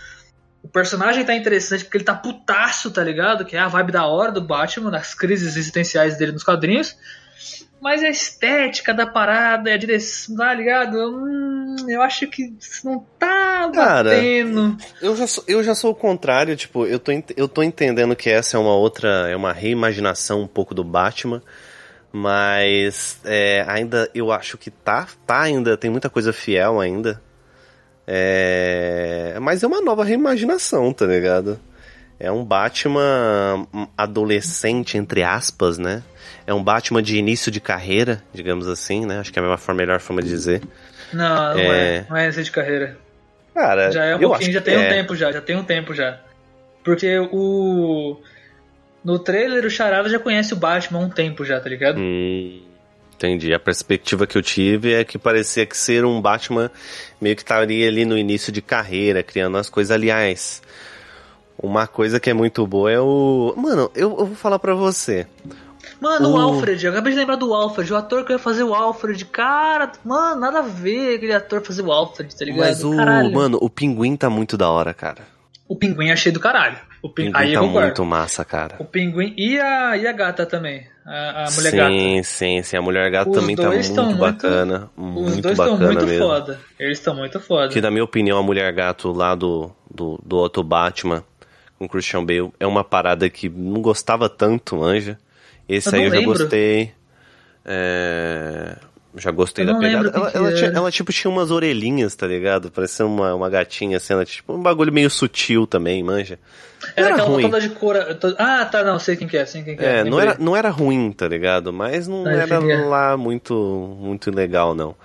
O personagem tá interessante porque ele tá putaço, tá ligado? Que é a vibe da hora do Batman, das crises existenciais dele nos quadrinhos. Mas a estética da parada, a direção, tá ligado? Hum, eu acho que não tá batendo. Cara, eu já, sou, eu já sou o contrário, tipo, eu tô, eu tô entendendo que essa é uma outra, é uma reimaginação um pouco do Batman. Mas é, ainda eu acho que tá, tá ainda, tem muita coisa fiel ainda. É, mas é uma nova reimaginação, tá ligado? É um Batman adolescente, entre aspas, né? É um Batman de início de carreira, digamos assim, né? Acho que é a melhor, melhor forma de dizer. Não, não é, é não é início de carreira. Cara, já é um pouquinho, já tem um é. tempo já, já tem um tempo já. Porque o. No trailer, o Charada já conhece o Batman há um tempo já, tá ligado? Hum, entendi. A perspectiva que eu tive é que parecia que ser um Batman meio que estaria ali no início de carreira, criando as coisas. Aliás, uma coisa que é muito boa é o. Mano, eu, eu vou falar pra você. Mano, o... o Alfred, eu acabei de lembrar do Alfred, o ator que ia fazer o Alfred, cara, mano, nada a ver aquele ator fazer o Alfred, tá ligado? Mas o, caralho. mano, o pinguim tá muito da hora, cara. O pinguim achei do caralho. O pin... pinguim Aí tá muito massa, cara. O pinguim e a, e a gata também. A, a mulher sim, gata. Sim, sim, sim. A mulher gata os também tá muito, muito bacana. Muito os dois estão muito mesmo. foda. Eles estão muito foda. Que, na minha opinião, a mulher gato lá do, do, do outro Batman com Christian Bale é uma parada que não gostava tanto, Anja. Esse eu aí eu lembro. já gostei. É... Já gostei da pegada. Ela, ela, tinha, ela, tipo, tinha umas orelhinhas, tá ligado? Parecia uma, uma gatinha, assim, ela, tipo, um bagulho meio sutil também, manja. Era, era aquela ruim. toda de cor. Ah, tá, não, sei quem que é, sei quem que é. É, não era, não era ruim, tá ligado? Mas não era lá muito, muito legal, não.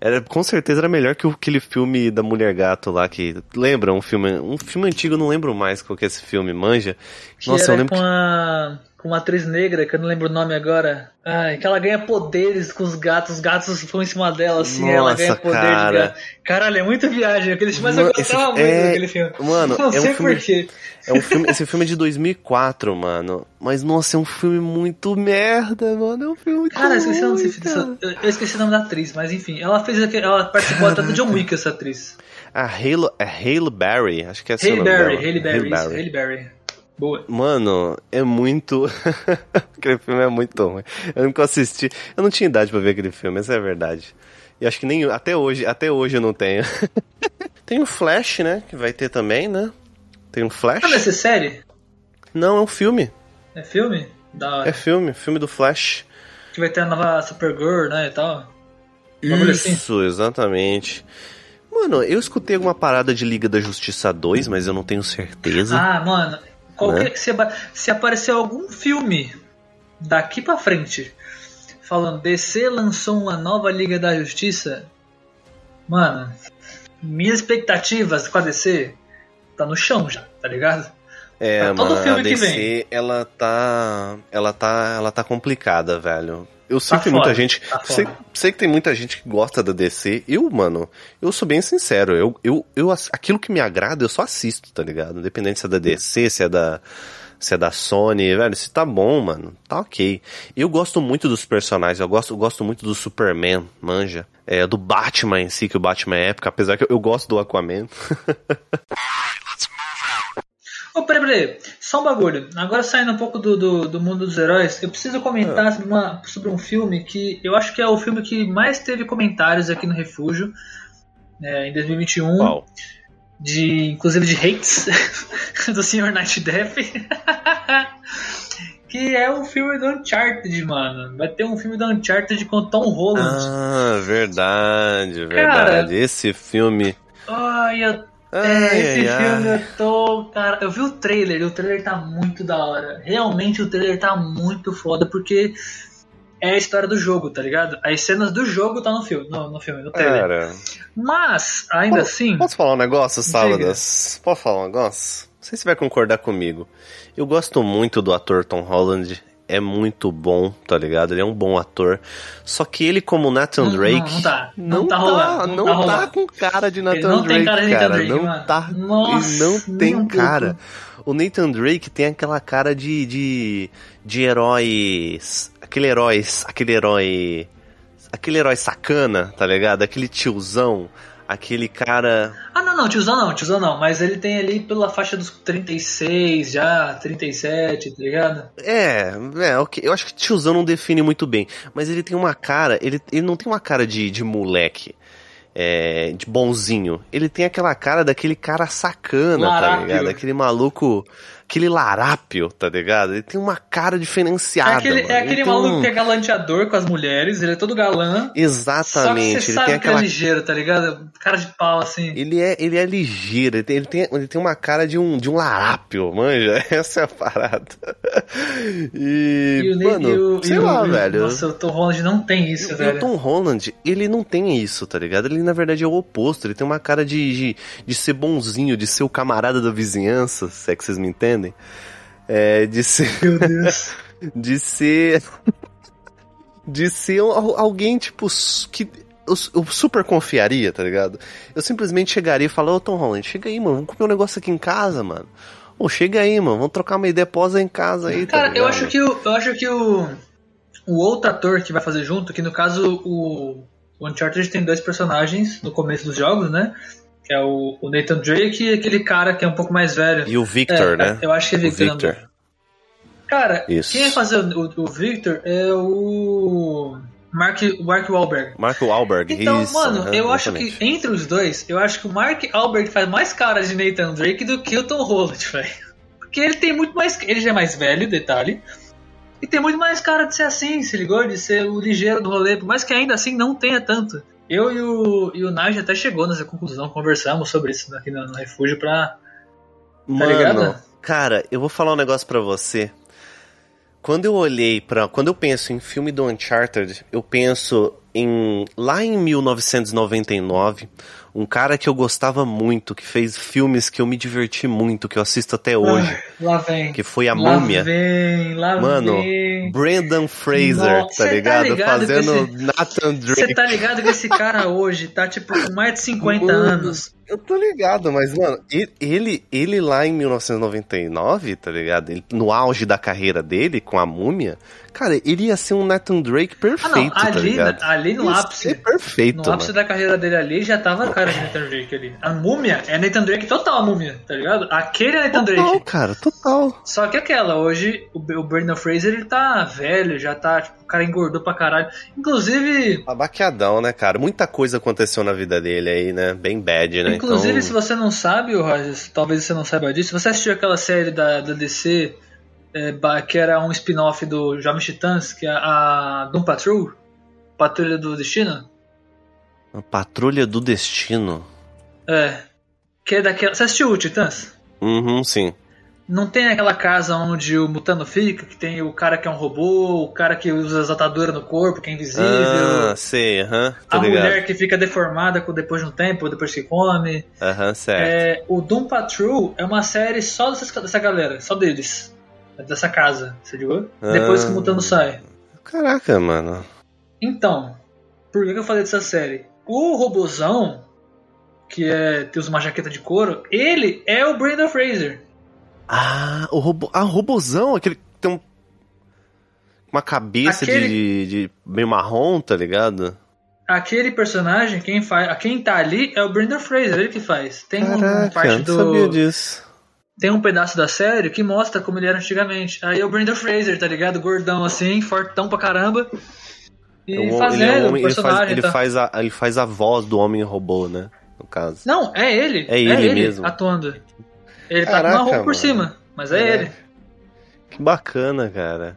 Era, com certeza era melhor que aquele filme da Mulher Gato lá, que. Lembra? Um filme. Um filme antigo, eu não lembro mais qual que é esse filme, manja. Que Nossa, eu lembro com que. a. Com uma atriz negra, que eu não lembro o nome agora. Ai, que ela ganha poderes com os gatos, os gatos ficam em cima dela, assim, ela Nossa, ganha poder cara. de gato. Caralho, é muita viagem. Aquele filme, mas eu gostava esse- muito é- daquele filme. Mano, não é um sei filme- porquê. É um filme, esse filme é de 2004, mano. Mas, nossa, é um filme muito merda, mano. É um filme muito Cara, eu esqueci nome cara. Eu eu esqueci o nome da atriz, mas enfim. Ela fez aquele, Ela participou até do John Wick, essa atriz. A Hale, é Hale Berry, acho que é esse o Halle nome dela. Halle Berry, isso, Berry. Berry. Boa. Mano, é muito. (laughs) aquele filme é muito ruim. Eu nunca assisti. Eu não tinha idade pra ver aquele filme, essa é a verdade. E acho que nem. Até hoje, até hoje eu não tenho. (laughs) Tem o Flash, né? Que vai ter também, né? Tem um Flash? Ah, vai ser série? Não, é um filme. É filme? Da hora. É filme, filme do Flash. Que vai ter a nova Supergirl, né, e tal. Assim. Isso, exatamente. Mano, eu escutei alguma parada de Liga da Justiça 2, mas eu não tenho certeza. Ah, mano, qualquer, Né? se, se aparecer algum filme daqui pra frente falando DC lançou uma nova Liga da Justiça, mano, minhas expectativas com a DC tá no chão já, tá ligado? É, Pra todo mano, filme a que DC, ela tá. Ela tá. Ela tá complicada, velho. Eu sei Tá que tem muita gente. tá sei, sei que tem muita gente que gosta da DC. Eu, mano, eu sou bem sincero. Eu, eu, eu, aquilo que me agrada, eu só assisto, tá ligado? Independente se é da DC, se é da. se é da Sony, velho, se tá bom, mano, tá ok. Eu gosto muito dos personagens, eu gosto, eu gosto muito do Superman, manja. É, do Batman em si, que o Batman é época, apesar que eu, eu gosto do Aquaman. (laughs) Ô, peraí, peraí, só um bagulho. Agora saindo um pouco do, do, do mundo dos heróis, eu preciso comentar Ah. sobre, uma- sobre um filme que eu acho que é o filme que mais teve comentários aqui no Refúgio, né, em 2021. Qual? de inclusive de hates (laughs) do Sr. Night Death. (laughs) que é o filme do Uncharted, mano. Vai ter um filme do Uncharted com Tom Holland. Ah, verdade, verdade. Esse filme. Ai, eu, Ai, é, esse ai, filme ai. eu tô. Cara, eu vi o trailer e o trailer tá muito da hora. Realmente o trailer tá muito foda porque é a história do jogo, tá ligado? As cenas do jogo tá no filme, no, no filme, no trailer. Cara, Mas, ainda Pô, assim. posso falar um negócio. Sábadas? Posso falar um negócio? Não sei se vai concordar comigo. Eu gosto muito do ator Tom Holland. É muito bom, tá ligado? Ele é um bom ator. Só que ele, como Nathan Não- Drake. não- não tá. Não tá rolando, não não tá tá com cara de Nathan não tem Drake, cara de Nathan. Drake, não mano. tá. Nossa, ele não tem cara. O Nathan Drake tem aquela cara de. de, de herói. Aquele herói. Aquele herói. Aquele herói sacana, tá ligado? Aquele tiozão. Aquele cara. Ah, não, não, tiozão não, tiozão não. Mas ele tem ali pela faixa dos 36 já, 37, tá ligado? É, é, ok. Eu acho que tiozão não define muito bem. Mas ele tem uma cara. Ele, ele não tem uma cara de, de moleque. É, de bonzinho. Ele tem aquela cara daquele cara sacana, tá ligado? Aquele maluco. Aquele larápio, tá ligado? Ele tem uma cara É diferenciada. aquele, mano. é Ele aquele maluco um- que é galanteador com as mulheres, ele é todo galã. Só que Exatamente. você Ele sabe tem que é aquela ligeiro, tá ligado? Cara de pau, assim. Ele é, ele é ligeiro, ele tem, ele, tem, ele tem uma cara de um, de um larápio, manja? (laughs) Essa é a parada. E, E o, mano, e o, sei e o- lá, o- velho. Nossa, o Tom Holland não tem isso, E o velho. Tom Holland, ele não tem isso, tá ligado? Ele, na verdade, é o oposto. Ele tem uma cara de, de, de ser bonzinho, de ser o camarada da vizinhança, se é que vocês me entendem. É, de ser... Meu Deus. (laughs) de ser... de ser al- alguém, tipo, que eu, eu super confiaria, tá ligado? Eu simplesmente chegaria e falaria, ô Tom Holland, chega aí, mano, vamos comer um negócio aqui em casa, mano. Ô, chega aí, mano, vamos trocar uma ideia posa em casa aí, tá Cara, eu ligado? acho que, o, eu acho que o, o outro ator que vai fazer junto, que no caso o, o Uncharted tem dois personagens no começo dos jogos, né? Que é o, o Nathan Drake e aquele cara que é um pouco mais velho. E o Victor, É, né? Eu acho que é O Victor. Victor. Cara, Isso. quem vai fazer o, o Victor é o Mark, Mark Wahlberg. Marco Wahlberg, Então, isso. mano, aham, eu acho exatamente. que entre os dois, eu acho que o Mark Wahlberg faz mais cara de Nathan Drake do que o Tom Holland, (laughs) velho. Porque ele tem muito mais. Ele já é mais velho, detalhe. E tem muito mais cara de ser assim, se ligou? De ser o ligeiro do rolê, por mais que ainda assim não tenha tanto. Eu e o, e o Nige até chegou nessa conclusão, conversamos sobre isso aqui no, no refúgio pra. Mano, ligado? cara, eu vou falar um negócio pra você. Quando eu olhei pra. Quando eu penso em filme do Uncharted, eu penso em. Lá em 1999, um cara que eu gostava muito, que fez filmes que eu me diverti muito, que eu assisto até hoje, Ah, lá vem. que foi a lá Múmia. vem, lá Mano, vem. Brendan Fraser, Nossa, tá cê tá ligado? ligado Fazendo esse- Nathan Você Drake. tá ligado que esse cara hoje tá tipo com mais de 50 Mano, anos. Eu tô ligado, mas, mano, ele, ele, lá em 1999, tá ligado? Ele, no auge da carreira dele, com a múmia, cara, ele ia ser um Nathan Drake Ah, perfeito, não, tá ali, ligado? ali no ápice. perfeito, No ápice mano. da carreira dele ali já tava cara de Nathan Drake ali. A múmia é Nathan Drake total, a múmia, tá ligado? Aquele é Nathan Total, Drake. cara, total. Só que aquela, hoje o, o Brendan Fraser ele tá velho, já tá, tipo, o cara engordou pra caralho. Inclusive, Abaqueadão, né, cara? Muita coisa aconteceu na vida dele aí, né? Bem bad, né? inclusive então... se você não sabe, o Rogers, talvez você não saiba disso, você assistiu aquela série da, da DC é, que era um spin-off do Jovens Titãs, que é a Doom Patrol, Patrulha do Destino? A Patrulha do Destino. É. Que é daquela. Você assistiu o Titãs? Uhum, sim. Não tem aquela casa onde o Mutano fica, que tem o cara que é um robô, o cara que usa as ataduras no corpo, que é invisível, Ah, sei, aham, a ligado. mulher que fica deformada depois de um tempo, depois que come. Aham, certo. É, o Doom Patrol é uma série só dessas- dessa galera, só deles. Dessa casa, você ligou? Depois Ah. que o Mutano sai. Caraca, mano. Então, por que eu falei dessa série? O robozão, que é, tem usa uma jaqueta de couro, ele é o Brendan Fraser. Ah, o robô. Ah, o robozão, aquele que tem um, uma cabeça Aquele- de, de meio marrom, tá ligado? Aquele personagem, quem faz, quem tá ali é o Brendan Fraser, ele que faz. Tem Caraca, parte não sabia do disso. tem um pedaço da série que mostra como ele era antigamente. Aí é o Brendan Fraser, tá ligado? Gordão assim, fortão pra caramba. E É um- fazendo ele, é um ele, faz, ele, tá? faz a, ele faz a voz do homem robô, né? No caso. Não, é ele. É ele mesmo. atuando. Ele tá Caraca, com uma roupa por mano. cima, mas é Caraca. ele. Que bacana, cara.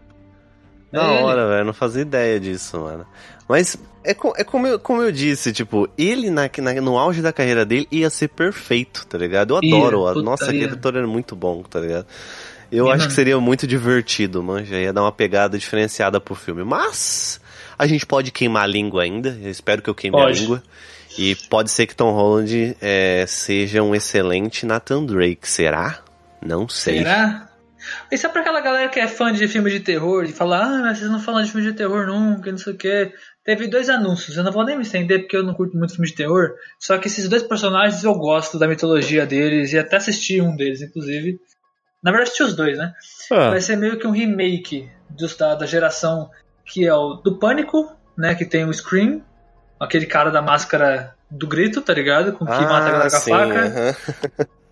É Da ele. hora, velho. Não fazia ideia disso, mano. Mas é, co- é como, eu, como eu disse, tipo, ele na, na- no auge da carreira dele ia ser perfeito, tá ligado? Eu Ia, adoro. a- puta, Nossa, aquele ia. ator era muito bom, tá ligado? Eu acho que seria muito divertido, manja. Ia dar uma pegada diferenciada pro filme. Mas a gente pode queimar a língua ainda. Eu espero que eu queime Pode. a língua. E pode ser que Tom Holland é, seja um excelente Nathan Drake. Será? Não sei. Será? Isso é pra aquela galera que é fã de filme de terror, de falar, ah, mas vocês não falam de filme de terror nunca, não sei o quê. Teve dois anúncios, eu não vou nem me estender porque eu não curto muito filme de terror, só que esses dois personagens eu gosto da mitologia deles e até assisti um deles, inclusive. Na verdade, assisti os dois, né? Ah, Vai ser meio que um remake dos, da, da geração que é o do Pânico, né? Que tem o Scream, aquele cara da máscara do grito, tá ligado? Com que mata a galera com a Ah, faca. (laughs)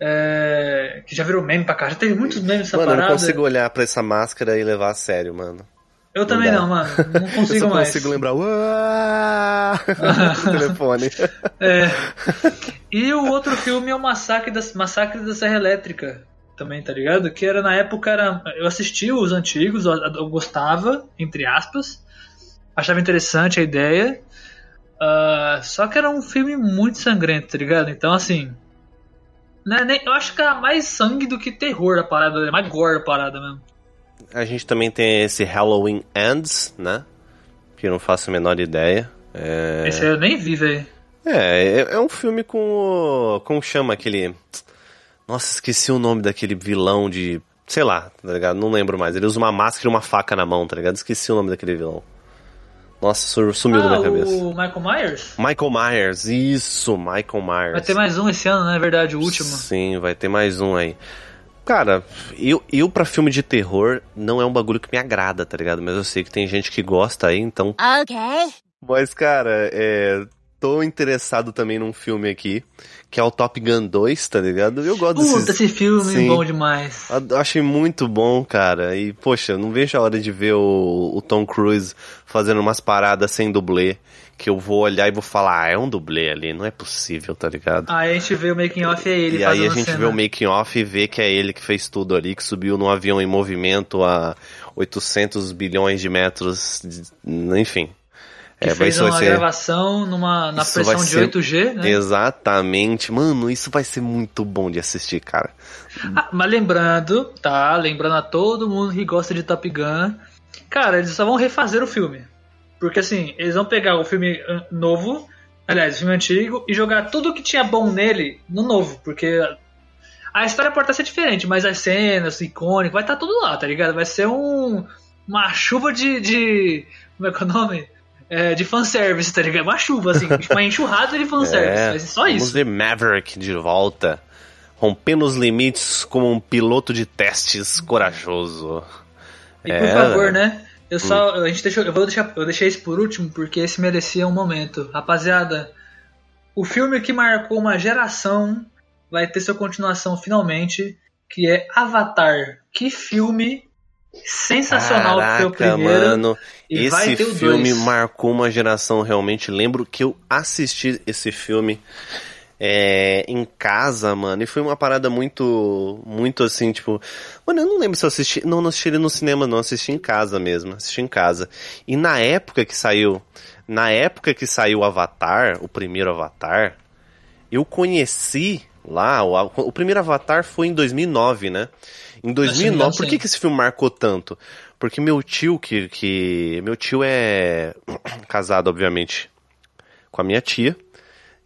É, que já virou meme pra cá. Já teve muitos memes nessa Mano, eu parada. não consigo olhar pra essa máscara e levar a sério, mano. Eu também dá. não, mano. Não (laughs) Eu consigo só mais. consigo lembrar. (laughs) No telefone. É. E o outro filme é o Massacre da, Massacre da Serra Elétrica. Também, tá ligado? Que era na época. Era, eu assisti os antigos, eu, eu gostava, entre aspas. Achava interessante a ideia. ah, só que era um filme muito sangrento, tá ligado? Então, assim. Né, nem, eu acho que era mais sangue do que terror a parada, é mais gore a parada mesmo. A gente também tem esse Halloween Ends, né? Que eu não faço a menor ideia. É, Esse aí eu nem vi, velho. é, é- é um filme com o. Como chama aquele. Nossa, esqueci o nome daquele vilão de. Sei lá, tá ligado? Não lembro mais. Ele usa uma máscara e uma faca na mão, tá ligado? Esqueci o nome daquele vilão. Nossa, su- sumiu da Ah, minha cabeça. o Michael Myers? Michael Myers, isso, Michael Myers. Vai ter mais um esse ano, não é verdade? O último. Sim, vai ter mais um aí. Cara, eu, eu pra filme de terror não é um bagulho que me agrada, tá ligado? Mas eu sei que tem gente que gosta aí, então. Okay. Mas, cara, é. Tô interessado também num filme aqui, que é o Top Gun 2, tá ligado? Eu gosto Puta, desses. esse filme Sim. é bom demais. Eu Achei muito bom, cara. E, poxa, não vejo a hora de ver o, o Tom Cruise fazendo umas paradas sem dublê. Que eu vou olhar e vou falar, ah, é um dublê ali, não é possível, tá ligado? Aí a gente vê o making off é ele e aí a gente cena. vê o making off e vê que é ele que fez tudo ali, que subiu num avião em movimento a 800 bilhões de metros, de- enfim. Que É, fez uma ser- gravação numa, na Isso pressão de ser- 8G, né? Exatamente. Mano, isso vai ser muito bom de assistir, cara. Ah, mas lembrando, tá? Lembrando a todo mundo que gosta de Top Gun, cara, eles só vão refazer o filme. Porque assim, eles vão pegar o filme ah, novo, aliás, o filme antigo, e jogar tudo que tinha bom nele no novo. Porque a história pode até ser diferente, mas as cenas, icônicas, vai estar tudo lá, tá ligado? Vai ser um, uma chuva de, de. Como é que é o nome? É, de fanservice, tá ligado? Uma chuva, assim, uma (laughs) enxurrada de fanservice. É, vai ser só vamos isso. ver Maverick de volta, rompendo os limites como um piloto de testes corajoso. E É, por favor, né? né? Eu só. A gente deixou, eu vou deixar. Eu deixei isso por último porque esse merecia um momento. Rapaziada, o filme que marcou uma geração vai ter sua continuação finalmente, que é Avatar. Que filme sensacional foi o Caraca, primeiro. mano, e vai esse ter o filme dois. marcou uma geração realmente. Lembro que eu assisti esse filme é, em casa, mano, e foi uma parada muito, muito assim, tipo, mano, eu não lembro se eu assisti, não, não assisti ele no cinema, não, assisti em casa mesmo, assisti em casa. E na época que saiu, na época que saiu o Avatar, o primeiro Avatar, eu conheci lá, o, o primeiro Avatar foi em 2009, né? Em 2009, por que, que esse filme marcou tanto? Porque meu tio, que, que. Meu tio é (clears throat) casado, obviamente, com a minha tia.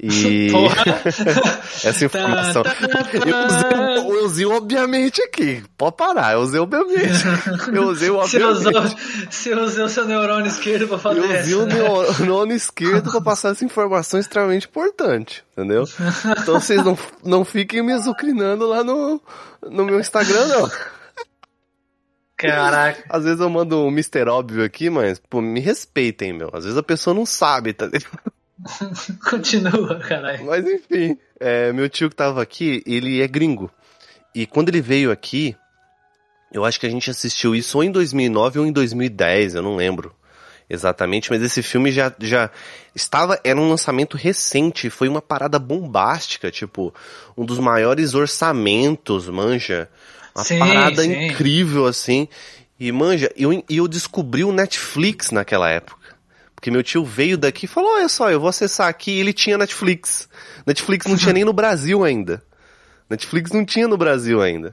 E (laughs) (laughs) essa informação. Tá, Eu usei, eu usei obviamente aqui. Pode parar, eu usei obviamente. (laughs) Eu usei o Você usou, obviamente. você usou o seu neurônio esquerdo pra fazer Eu usei essa, o né? neurônio esquerdo pra passar essa informação extremamente importante, entendeu? Então vocês não, não fiquem me azucrinando lá no, no meu Instagram, não. Caraca. Às vezes eu mando um Mr. Óbvio aqui, mas, pô, me respeitem, meu. Às vezes a pessoa não sabe, tá ligado? (laughs) Continua, caralho. Mas enfim, é, meu tio que tava aqui, ele é gringo. E quando ele veio aqui, eu acho que a gente assistiu isso ou em 2009 ou em 2010, eu não lembro exatamente, mas esse filme já, já estava, era um lançamento recente, foi uma parada bombástica, tipo, um dos maiores orçamentos, manja. Uma Sim, parada sim. incrível, assim. E manja, eu, e eu descobri o Netflix naquela época. Porque meu tio veio daqui e falou: Olha só, eu vou acessar aqui. E ele tinha Netflix. Netflix não tinha (laughs) nem no Brasil ainda. Netflix não tinha no Brasil ainda.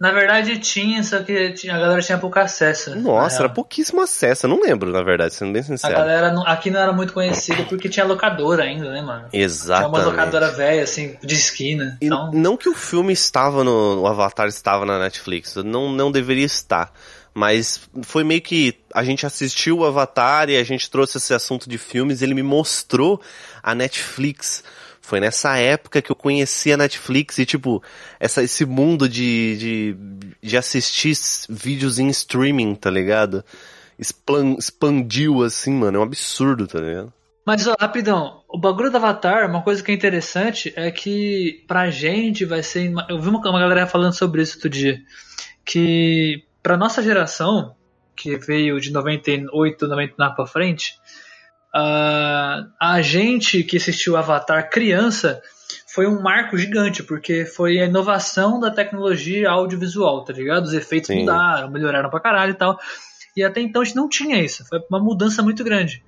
Na verdade tinha, só que tinha- a galera tinha pouco acesso. Nossa, era pouquíssimo acesso. Eu não lembro, na verdade, sendo bem A sincero. galera não- aqui não era muito conhecida porque tinha locadora ainda, né, mano? Tinha uma locadora velha, assim, de esquina. E Então, não que o filme estava no. O Avatar estava na Netflix. Não, não deveria estar. Mas foi meio que. A gente assistiu o Avatar e a gente trouxe esse assunto de filmes ele me mostrou a Netflix. Foi nessa época que eu conheci a Netflix e, tipo, essa, esse mundo de, de, de assistir vídeos em streaming, tá ligado? Explan- expandiu assim, mano. É um absurdo, tá ligado? Mas, ó, rapidão, o bagulho do Avatar, uma coisa que é interessante é que pra gente vai ser. Eu vi uma, uma galera falando sobre isso outro dia. Que pra nossa geração, que veio de 98, 99 pra frente, ah, a gente que assistiu Avatar criança foi um marco gigante, porque foi a inovação da tecnologia audiovisual, tá ligado? Os efeitos Sim. mudaram, melhoraram pra caralho e tal. E até então a gente não tinha isso. Foi uma mudança muito grande.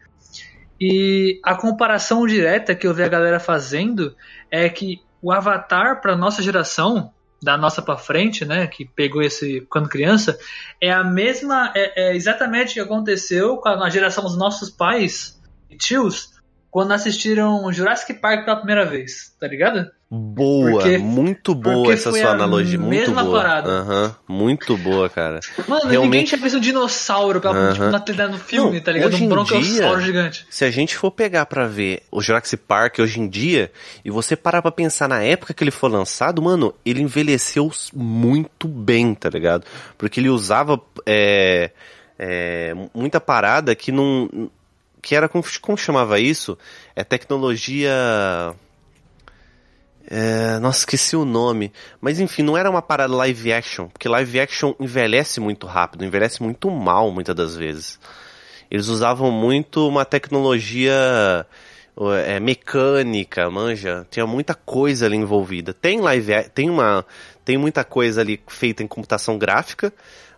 E a comparação direta que eu vi a galera fazendo é que o Avatar para nossa geração, da nossa para frente, né, que pegou esse quando criança, é a mesma, é, é exatamente o que aconteceu com a, na geração dos nossos pais e tios quando assistiram Jurassic Park pela primeira vez, tá ligado? Boa, Porque- muito boa essa sua analogia, muito boa. parada. Aham, muito boa, cara. Mano, ninguém Realmente- tinha visto um dinossauro pela, Aham. tipo, na, no filme, Não, tá ligado? hoje Um brontossauro gigante. Se a gente for pegar pra ver o Jurassic Park hoje em dia e você parar pra pensar na época que ele foi lançado, mano, ele envelheceu muito bem, tá ligado? Porque ele usava é, é, muita parada que não que era como, como chamava isso? É tecnologia é, nossa, esqueci o nome. Mas enfim, não era uma parada live action, porque live action envelhece muito rápido, envelhece muito mal muitas das vezes. Eles usavam muito uma tecnologia é, mecânica, manja. Tinha muita coisa ali envolvida. Tem live, tem uma, tem muita coisa ali feita em computação gráfica,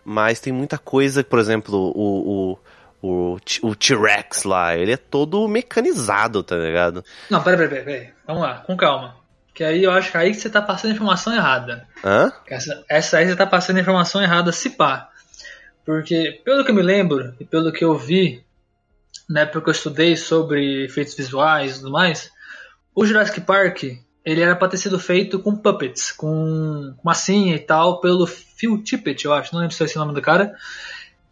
mas tem muita coisa, por exemplo, o, o, o, T-Rex lá, ele é todo mecanizado, tá ligado? Não, peraí, peraí, peraí. Vamos lá, com calma. Que aí eu acho que aí que você tá passando informação errada. Hã? Essa, essa aí você tá passando informação errada, se pá. Porque, pelo que eu me lembro, e pelo que eu vi, na época que eu estudei sobre efeitos visuais e tudo mais, o Jurassic Park, ele era pra ter sido feito com puppets, com massinha e tal, pelo Phil Tippett, eu acho, não lembro se é esse o nome do cara,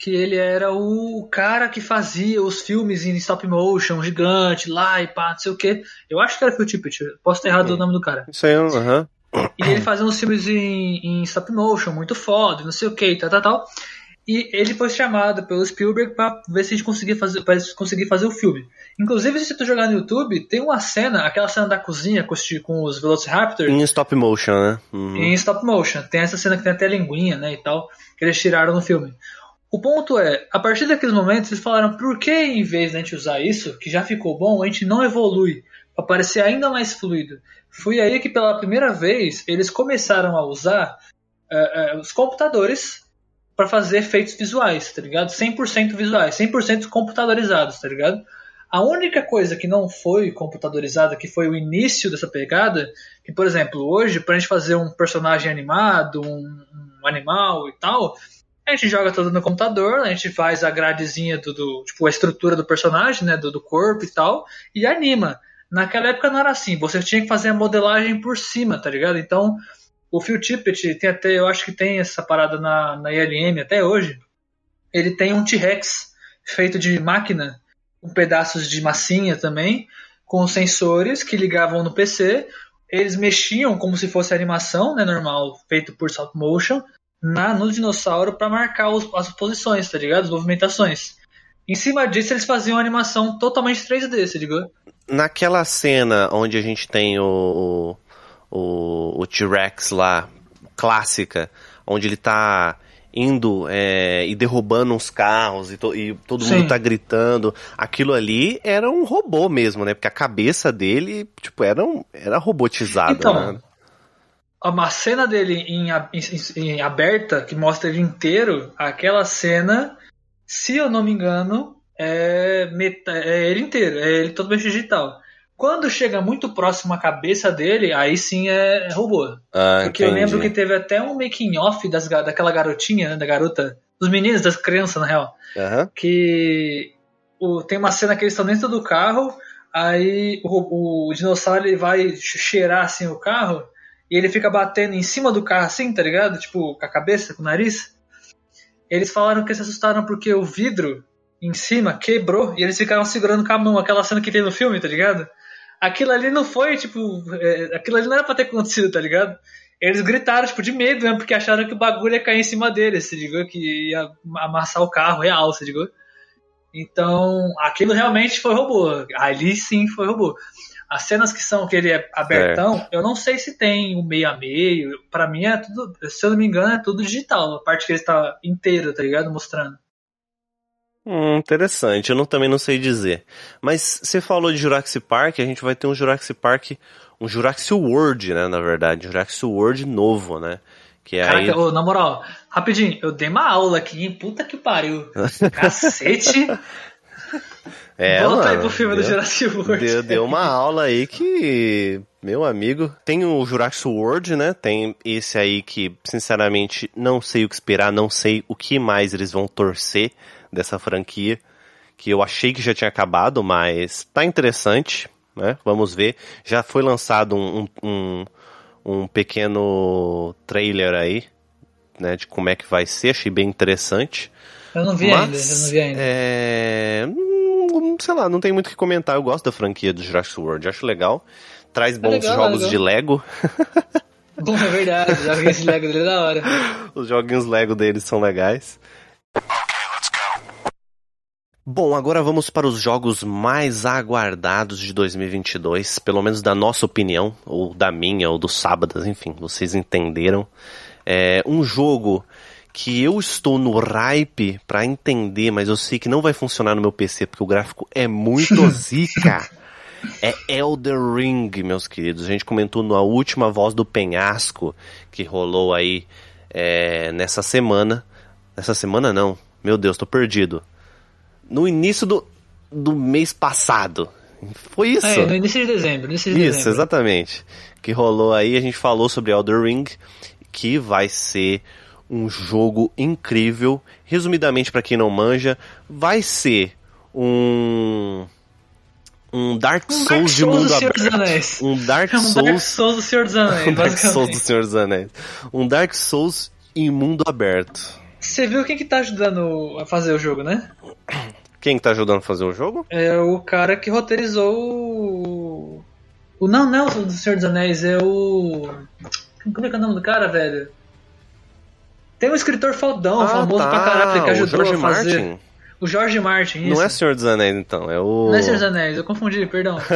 que ele era o cara que fazia os filmes em stop motion, gigante, lá e pá, não sei o que. Eu acho que era Phil Tippett, posso ter errado o nome do cara. Isso aí, aham. E ele fazia uns filmes em, em stop motion, muito foda, não sei o que, tal, tal, tal. E ele foi chamado pelo Spielberg pra ver se a gente conseguia fazer, pra conseguir fazer o filme. Inclusive, se tu jogar no YouTube, tem uma cena, aquela cena da cozinha com os, com os Velociraptor, Em stop motion, né? Uhum. em stop motion. Tem essa cena que tem até linguinha, né, e tal, que eles tiraram no filme. O ponto é, a partir daqueles momentos, eles falaram, por que em vez de a gente usar isso, que já ficou bom, a gente não evolui para parecer ainda mais fluido? Foi aí que pela primeira vez eles começaram a usar eh, eh, os computadores para fazer efeitos visuais, tá ligado? 100% visuais, 100% computadorizados, tá ligado? A única coisa que não foi computadorizada, que foi o início dessa pegada, que, por exemplo, hoje, pra gente fazer um personagem animado, um, um animal e tal, a gente joga tudo no computador, a gente faz a gradezinha do, do- tipo, a estrutura do personagem, né, do, do corpo e tal, e anima. Naquela época não era assim, você tinha que fazer a modelagem por cima, tá ligado? Então, o Phil Tippett tem até, eu acho que tem essa parada na, na ILM até hoje. Ele tem um T-Rex feito de máquina, com pedaços de massinha também, com sensores que ligavam no PC. Eles mexiam como se fosse animação, né, normal, feito por stop motion, na, no dinossauro para marcar os, as posições, tá ligado? As movimentações. Em cima disso, eles faziam uma animação totalmente 3D, se ligou? Naquela cena onde a gente tem o, o, o T-Rex lá, clássica, onde ele tá indo é, e derrubando uns carros e, to, e todo Sim. mundo tá gritando. Aquilo ali era um robô mesmo, né? Porque a cabeça dele, tipo, era, um, era robotizada, então, né? Uma cena dele em, em, em aberta, que mostra ele inteiro, aquela cena, se eu não me engano, é, meta, é ele inteiro, é ele totalmente digital. Quando chega muito próximo à cabeça dele, aí sim é, é robô. Ah, Porque entendi. eu lembro que teve até um making off das, daquela garotinha, né, da garota, dos meninos, das crianças, na real. Uhum. Que o, tem uma cena que eles estão dentro do carro, aí o, o dinossauro ele vai cheirar assim o carro, e ele fica batendo em cima do carro assim, tá ligado? Tipo, com a cabeça, com o nariz. Eles falaram que se assustaram porque o vidro em cima quebrou e eles ficaram segurando com a mão, aquela cena que tem no filme, tá ligado? aquilo ali não foi, tipo, é, aquilo ali não era pra ter acontecido, tá ligado? Eles gritaram, tipo, de medo mesmo, porque acharam que o bagulho ia cair em cima deles, se ligou? Que ia amassar o carro real, se ligou? Então, aquilo realmente foi robô. Ali sim foi robô. As cenas que são que ele é abertão, é. eu não sei se tem o meio a meio. Para mim é tudo, se eu não me engano, é tudo digital. A parte que ele está inteiro, tá ligado? Mostrando. Hum, interessante, eu não, também não sei dizer. Mas você falou de Jurassic Park, a gente vai ter um Jurassic Park, um Jurassic World, né, na verdade, Jurassic World novo, né? Que é Caraca, aí... ô, na moral, rapidinho, eu dei uma aula aqui, hein? Puta que pariu. (laughs) Cacete. (laughs) É, Volta mano, aí pro filme deu, do Jurassic World. Deu, deu uma aula aí que, meu amigo, tem o Jurassic World, né? Tem esse aí que, sinceramente, não sei o que esperar, não sei o que mais eles vão torcer dessa franquia, que eu achei que já tinha acabado, mas tá interessante, né? Vamos ver. Já foi lançado um, um, um pequeno trailer aí, né, de como é que vai ser, achei bem interessante. Eu não vi mas, ainda, eu não vi ainda. É... Sei lá, não tem muito o que comentar. Eu gosto da franquia do Jurassic World, acho legal. Traz é bons é legal, jogos é de Lego. (laughs) Bom, é verdade, os joguinhos de Lego dele é da hora. (laughs) Os joguinhos Lego deles são legais. Bom, agora vamos para os jogos mais aguardados de 2022, pelo menos da nossa opinião, ou da minha, ou do Sábados, enfim, vocês entenderam. É um jogo que eu estou no hype para entender, mas eu sei que não vai funcionar no meu PC porque o gráfico é muito (laughs) zica. É Elder Ring, meus queridos. A gente comentou na última voz do penhasco que rolou aí é, nessa semana. Nessa semana não, meu Deus, tô perdido no início do, do mês passado. Foi isso? É, no início de dezembro. Início de isso, dezembro. exatamente. Que rolou aí, a gente falou sobre Elder Ring, que vai ser um jogo incrível. Resumidamente, para quem não manja, vai ser um um Dark Souls, de mundo aberto. Um Dark Souls, (laughs) um Dark (laughs) Souls do Senhor dos (laughs) Anéis. um Dark Souls do Senhor dos Anéis. Um Dark Souls em mundo aberto. Você viu quem que tá ajudando a fazer o jogo, né? Quem que tá ajudando a fazer o jogo? É o cara que roteirizou o. o não, não, o do Senhor dos Anéis, é o. Como é que é o nome do cara, velho? Tem um escritor faldão, ah, famoso tá. pra caralho, que ajudou a fazer. Martin. O Jorge Martin, isso. Não é Senhor dos Anéis, então, é o. Não é Senhor dos Anéis, eu confundi, perdão. (laughs)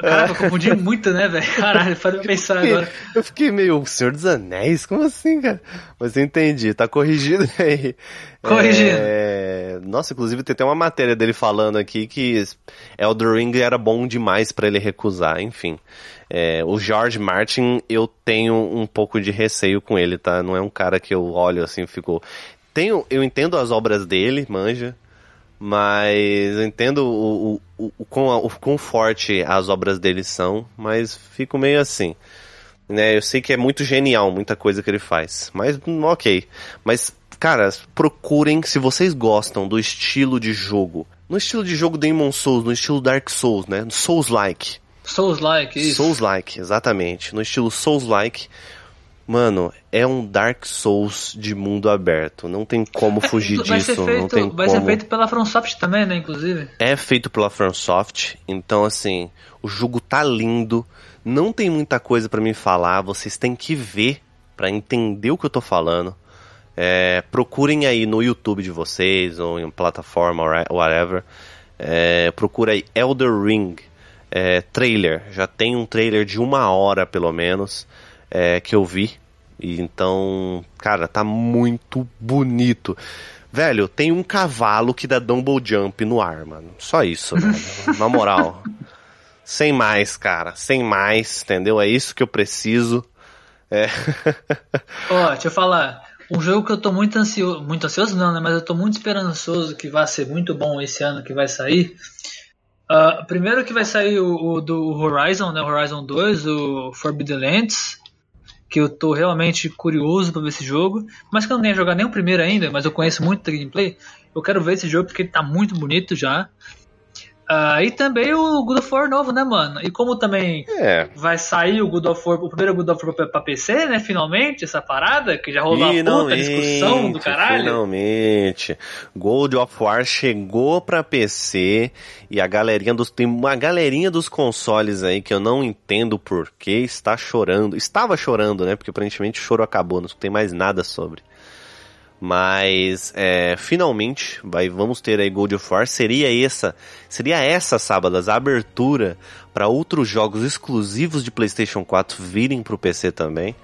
Caraca, eu confundi muito, né, velho? Caralho, para pensar fiquei, agora. Eu fiquei meio, Senhor dos Anéis? Como assim, cara? Mas eu entendi, tá corrigido (laughs) aí. Corrigido. É... Nossa, inclusive tem até uma matéria dele falando aqui que Elder Ring era bom demais para ele recusar, enfim. É, o George Martin, eu tenho um pouco de receio com ele, tá? Não é um cara que eu olho assim, fico. Tenho, eu entendo as obras dele, manja. Mas eu entendo o, o, o, quão, o quão forte as obras dele são, mas fico meio assim. Né? Eu sei que é muito genial muita coisa que ele faz, mas ok. Mas, cara, procurem, se vocês gostam do estilo de jogo No estilo de jogo Demon Souls, no estilo Dark Souls, né? Souls-like. Souls-like, isso. Souls-like, exatamente. No estilo Souls-like, mano, é um Dark Souls de mundo aberto. Não tem como fugir vai disso. Ser feito, não tem vai como... ser feito pela FromSoft também, né, inclusive? É feito pela FromSoft, então assim, o jogo tá lindo. Não tem muita coisa para me falar, vocês têm que ver para entender o que eu tô falando. É, procurem aí no YouTube de vocês ou em plataforma whatever. É, procura aí Elder Ring é, trailer. Já tem um trailer de uma hora pelo menos é, que eu vi. E então, cara, tá muito bonito. Velho, tem um cavalo que dá double jump no ar, mano. Só isso, (laughs) velho. Na moral. Sem mais, cara. Sem mais, entendeu? É isso que eu preciso. É. (laughs) Ó, deixa eu falar. Um jogo que eu tô muito ansioso, muito ansioso não, né? Mas eu tô muito esperançoso que vai ser muito bom esse ano que vai sair. Uh, primeiro que vai sair o, o, do Horizon, né? Horizon 2, o Forbidden Lands. Que eu tô realmente curioso para ver esse jogo. Mas que eu não tenho jogado nem o primeiro ainda, mas eu conheço muito da gameplay. Eu quero ver esse jogo porque ele tá muito bonito já. Uh, e também o God of War novo, né, mano? E como também é. vai sair o God of War, o primeiro God of War pra, pra PC, né? Finalmente, essa parada, que já rolou uma puta discussão do caralho. Finalmente. God of War chegou pra PC e a galerinha dos. Tem uma galerinha dos consoles aí que eu não entendo por que está chorando. Estava chorando, né? Porque aparentemente o choro acabou, não tem mais nada sobre. Mas é, finalmente vai, vamos ter aí Gold of War. Seria essa, seria essa sábados a abertura para outros jogos exclusivos de PlayStation 4 virem para o PC também.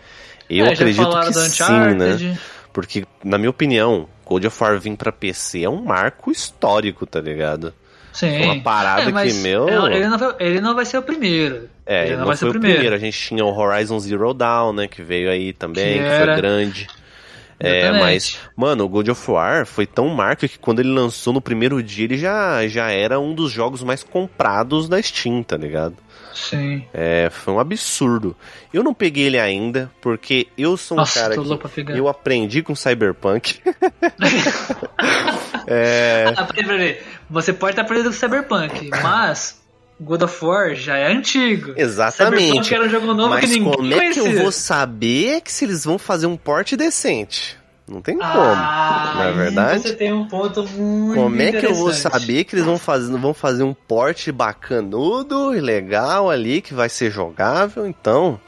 Eu é, acredito que sim, né? Porque na minha opinião, Gold of War vir para PC é um marco histórico, tá ligado? Sim. Uma parada é, que, meu. Ele não, vai, ele não vai ser o primeiro. É, ele não, não vai ser o primeiro. primeiro. A gente tinha o Horizon Zero Dawn, né? Que veio aí também, que, que foi grande. É, mas, mano, o God of War foi tão marca que quando ele lançou no primeiro dia, ele já, já era um dos jogos mais comprados da Steam, tá ligado? Sim. É, foi um absurdo. Eu não peguei ele ainda, porque eu sou um Nossa, cara que eu aprendi com Cyberpunk. (laughs) (laughs) é... Você pode estar aprendendo com Cyberpunk, mas God of War já é antigo. Exatamente. Era um jogo novo Mas que ninguém como é conhecia. que eu vou saber que se eles vão fazer um porte decente? Não tem como, ah, não é verdade? Você tem um ponto muito Como é que eu vou saber que eles vão fazer, vão fazer um porte bacanudo e legal ali, que vai ser jogável, então...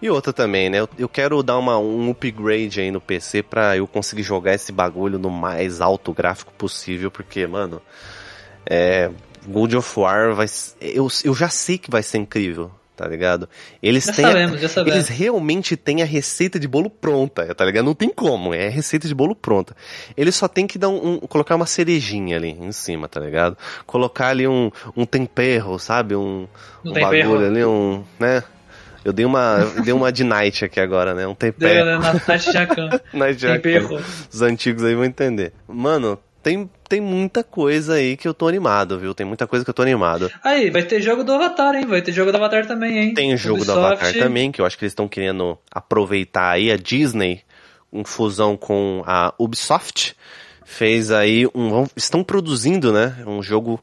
E outra também, né? Eu, eu quero dar uma, um upgrade aí no PC pra eu conseguir jogar esse bagulho no mais alto gráfico possível, porque, mano... É, God of War vai. Eu, eu já sei que vai ser incrível, tá ligado? Eles já têm. Sabemos, já sabemos. Eles realmente têm a receita de bolo pronta, tá ligado? Não tem como, é receita de bolo pronta. Eles só tem que dar um, um colocar uma cerejinha ali em cima, tá ligado? Colocar ali um, um tempero, sabe? Um, um, um bagulho ali, um. né? Eu dei uma, eu dei uma de Night aqui agora, né? Um tempero. Deu, na Night Jacan. (laughs) Night Jacan. Os antigos aí vão entender. Mano, tem, tem muita coisa aí que eu tô animado, viu? Tem muita coisa que eu tô animado. Aí, vai ter jogo do Avatar, hein? Vai ter jogo do Avatar também, hein? Tem jogo Ubisoft. do Avatar também, que eu acho que eles estão querendo aproveitar aí a Disney, em fusão com a Ubisoft, fez aí um. Estão produzindo, né? Um jogo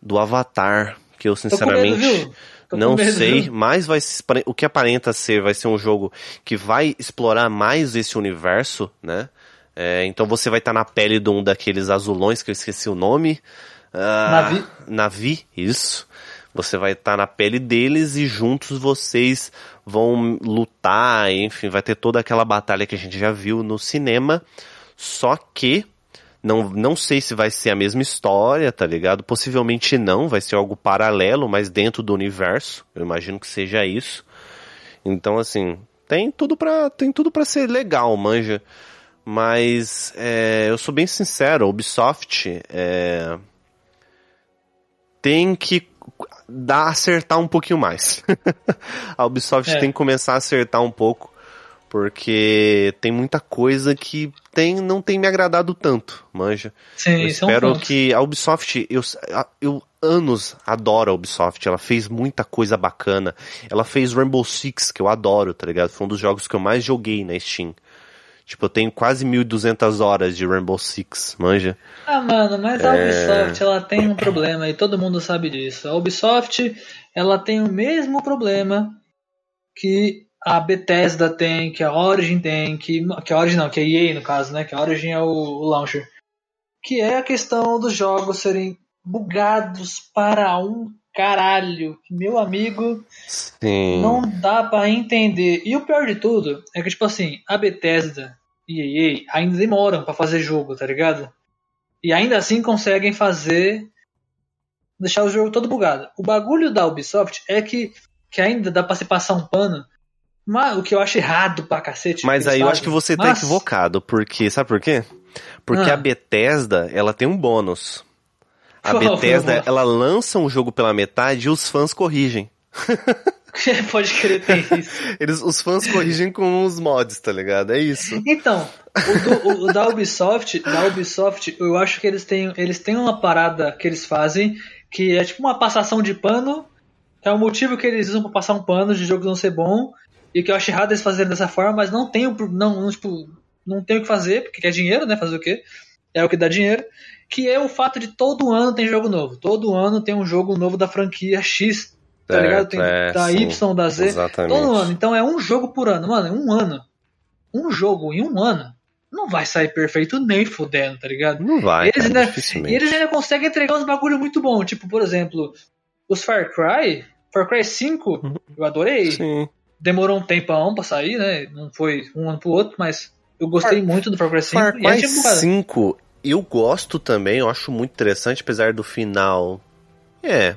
do Avatar, que eu sinceramente. Medo, não medo, sei, viu? mas vai, o que aparenta ser vai ser um jogo que vai explorar mais esse universo, né? É, então você vai estar tá na pele de um daqueles azulões que eu esqueci o nome. Uh, Navi. Navi, isso. Você vai estar tá na pele deles e juntos vocês vão lutar, enfim, vai ter toda aquela batalha que a gente já viu no cinema. Só que não, não sei se vai ser a mesma história, tá ligado? Possivelmente não, vai ser algo paralelo, mas dentro do universo. Eu imagino que seja isso. Então, assim, tem tudo pra, tem tudo pra ser legal, manja. Mas é, eu sou bem sincero, a Ubisoft é, tem que dar, acertar um pouquinho mais. (laughs) a Ubisoft é. tem que começar a acertar um pouco, porque tem muita coisa que tem, não tem me agradado tanto, manja. Sim, eu espero que a Ubisoft, eu, eu anos adoro a Ubisoft, ela fez muita coisa bacana. Ela fez Rainbow Six, que eu adoro, tá ligado? Foi um dos jogos que eu mais joguei na Steam. Tipo, eu tenho quase 1.200 horas de Rainbow Six, manja? Ah, mano, mas a Ubisoft, ela tem um problema e todo mundo sabe disso. A Ubisoft, ela tem o mesmo problema que a Bethesda tem, que a Origin tem, que, que a Origin não, que a EA no caso, né? Que a Origin é o, o launcher. Que é a questão dos jogos serem bugados para um caralho. Meu amigo, Sim. não dá pra entender. E o pior de tudo é que, tipo assim, a Bethesda EA ainda demoram pra fazer jogo, tá ligado? E ainda assim conseguem fazer. deixar o jogo todo bugado. O bagulho da Ubisoft é que, que ainda dá pra se passar um pano. Mas, o que eu acho errado pra cacete. Mas aí eles eu acho que fazem. você tá Mas- equivocado, porque sabe por quê? Porque Ah. a Bethesda, ela tem um bônus. A Bethesda, ela lança um jogo pela metade e os fãs corrigem. (laughs) Pode querer ter isso. Eles, os fãs corrigem com os mods, tá ligado? É isso. Então, o, do- o- da Ubisoft, da Ubisoft, eu acho que eles têm, eles têm uma parada que eles fazem que é tipo uma passação de pano. É o motivo que eles usam pra passar um pano de jogo não ser bom. E que eu acho errado eles fazerem dessa forma, mas não tem, não, não, tipo, não tem o que fazer, porque é dinheiro, né? Fazer o quê? É o que dá dinheiro. Que é o fato de todo ano tem jogo novo. Todo ano tem um jogo novo da franquia X, tá ligado? Tem é, da sim. Y, da Z. Exatamente. Todo ano. Então é um jogo por ano. Mano, é um ano. Um jogo em um ano não vai sair perfeito nem fudendo, tá ligado? Não vai, Eles cara, ainda- dificilmente. E eles ainda conseguem entregar uns bagulho muito bom. Tipo, por exemplo, os Far Cry. Far Cry 5, eu adorei. Uhum. Sim. Demorou um tempão pra sair, né? Não foi um ano pro outro, mas eu gostei Far- muito do Far Cry 5. Far e Cry bugado. 5, eu gosto também, eu acho muito interessante, apesar do final. É.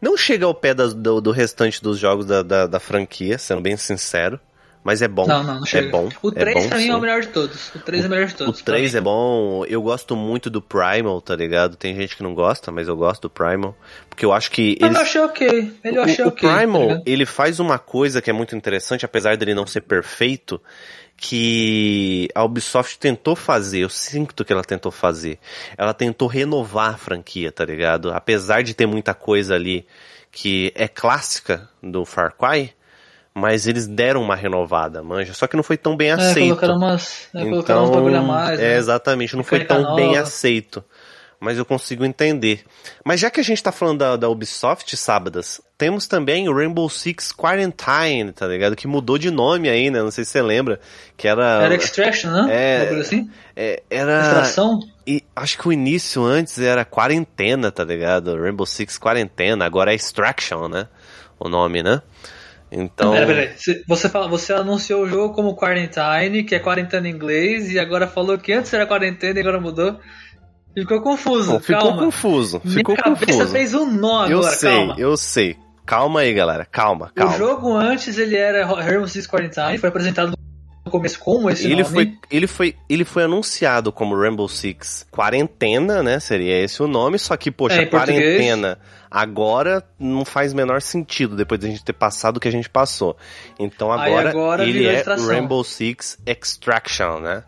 Não chega ao pé das- do, do restante dos jogos da, da, da franquia, sendo bem sincero. Mas é bom. Não, não, não chega. É bom. O 3 é bom, pra mim é o sim. melhor de todos. O 3 é o melhor de O todos. 3 pra é mim. bom, eu gosto muito do Primal, tá ligado? Tem gente que não gosta, mas eu gosto do Primal. Porque eu acho que Mas eles eu achei ok. Ele eu achei o, o tá Primal, ligado? ele faz uma coisa que é muito interessante, apesar dele não ser perfeito, que a Ubisoft tentou fazer, eu sinto que ela tentou fazer. Ela tentou renovar a franquia, tá ligado? Apesar de ter muita coisa ali que é clássica do Far Cry, mas eles deram uma renovada, manja. Só que não foi tão bem É, aceito. colocaram umas, é, colocaram uns bagulho a mais. É, né? exatamente, não foi tão bem nova. aceito. Mas eu consigo entender. Mas já que a gente tá falando da, da Ubisoft, sábadas, temos também o Rainbow Six Quarantine, tá ligado? Que mudou de nome aí, né? Não sei se você lembra. Que era. Era Extraction, né? É. Assim? é, era. Extração? E acho que o início antes era quarentena, tá ligado? Rainbow Six Quarentena, agora é Extraction, né? O nome, né? Então. Pera, pera. Você- fala, você anunciou o jogo como Quarantine, que é quarentena em inglês, e agora falou que antes era quarentena e agora mudou. Ficou confuso. Não, ficou calma. confuso. Ficou Minha cabeça confuso. fez um nó Eu agora, sei, calma. eu sei. Calma aí, galera. Calma, calma. O jogo antes ele era Rainbow Six Quarantine, foi apresentado no começo como esse Ele nome. foi, ele, foi, ele foi anunciado como Rainbow Six Quarentena, né? Seria esse o nome, só que, poxa, É, português. quarentena agora não faz menor sentido depois da gente ter passado o que a gente passou. Então agora, agora ele virou é extração. Rainbow Six Extraction, né?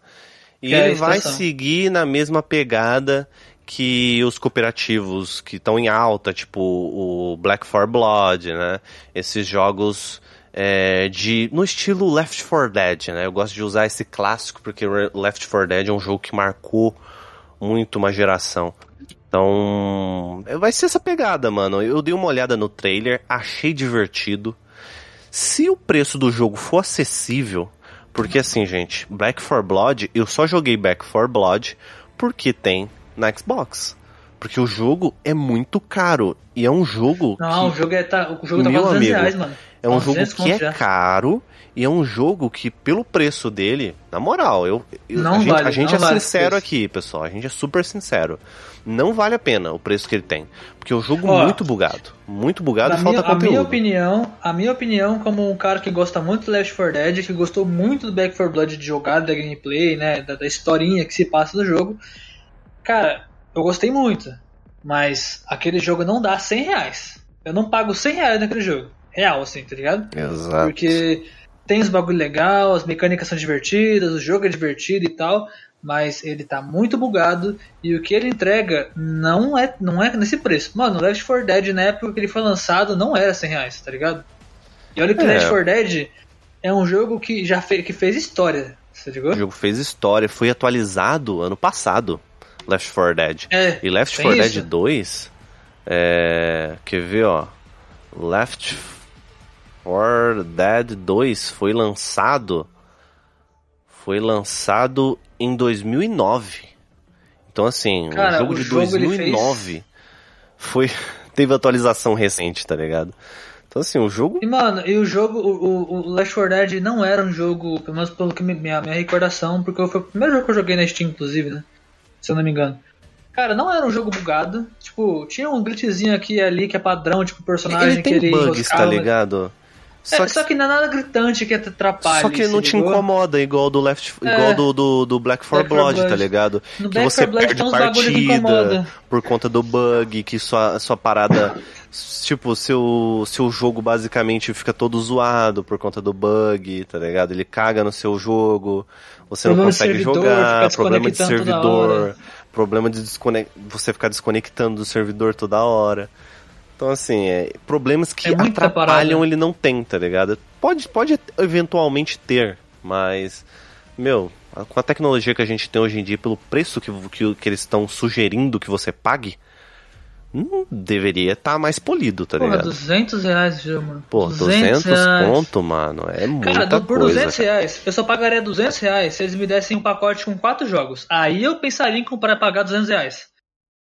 E Que é ele vai seguir na mesma pegada que os cooperativos que estão em alta, tipo o Black 4 Blood, né? Esses jogos é, de no estilo Left 4 Dead, né? Eu gosto de usar esse clássico porque Left 4 Dead é um jogo que marcou muito uma geração. Então, é, vai ser essa pegada, mano. Eu dei uma olhada no trailer, achei divertido. Se o preço do jogo for acessível, porque assim, gente, Back 4 Blood, eu só joguei Back 4 Blood porque tem na Xbox. Porque o jogo é muito caro. E é um jogo Não, que o jogo, é, tá, o jogo tá Meu 400 amigo, reais, mano. é um 400 jogo que é já. caro e é um jogo que, pelo preço dele, na moral, eu, eu- a gente, vale, a gente é vale sincero aqui, pessoal. A gente é super sincero. Não vale a pena o preço que ele tem. Porque o jogo Ó, muito bugado. Muito bugado e falta minha, a minha conteúdo. opinião, a minha opinião, como um cara que gosta muito do Left 4 Dead, que gostou muito do Back 4 Blood de jogada, da gameplay, né, da, da historinha que se passa do jogo, cara, eu gostei muito, mas aquele jogo não dá 100 reais. Eu não pago 100 reais naquele jogo, real assim, tá ligado? Exato. Porque tem os bagulho legal, as mecânicas são divertidas, o jogo é divertido e tal, mas ele tá muito bugado e o que ele entrega não é, não é nesse preço. Mano, o Left 4 Dead na época que ele foi lançado não era 100 reais, tá ligado? E olha que É. Left 4 Dead é um jogo que já fe que fez história, Você ligou? O jogo fez história, foi atualizado ano passado, Left 4 Dead. É, E Left tem 4 isso. Dead 2, é, quer ver, ó, Left 4 Dead 2 foi lançado, foi lançado em 2009. Então assim, Cara, o jogo o de jogo, ele 2009 foi (laughs) teve atualização recente, tá ligado? Então assim, o jogo E, mano, e o jogo, o, o, Last 4 Dead não era um jogo, pelo menos pelo que minha, minha recordação, porque foi o primeiro jogo que eu joguei na Steam, inclusive, né? Se eu não me engano. Cara, não era um jogo bugado. Tipo, tinha um glitchzinho aqui e ali que é padrão, tipo, o personagem ele que tem ele bugs, tá ligado? É, só, que... não é nada gritante que atrapalhe. Só que não te ligou? incomoda, igual do Left, É. igual do, do, do Black 4 Black 4 Blood, tá Blood. ligado? No que Black você 4 Blood perde que partida por conta do bug, que sua, sua parada, tipo, seu, seu jogo basicamente fica todo zoado por conta do bug, tá ligado? Ele caga no seu jogo, você não Problema de consegue servidor, jogar, problema de servidor, problema de descone... você ficar desconectando do servidor toda hora. Então, assim, é, problemas que É atrapalham ele não tem, tá ligado? Pode, pode eventualmente ter, mas, meu, com a tecnologia que a gente tem hoje em dia, pelo preço que, que, que eles estão sugerindo que você pague, não deveria estar mais polido, tá Porra, ligado? 200 reais mano. Pô, 200 reais. conto, mano, é muita Cara, por coisa. 200 cara. reais, eu só pagaria 200 reais se eles me dessem um pacote com quatro jogos. Aí eu pensaria em comprar e pagar 200 reais.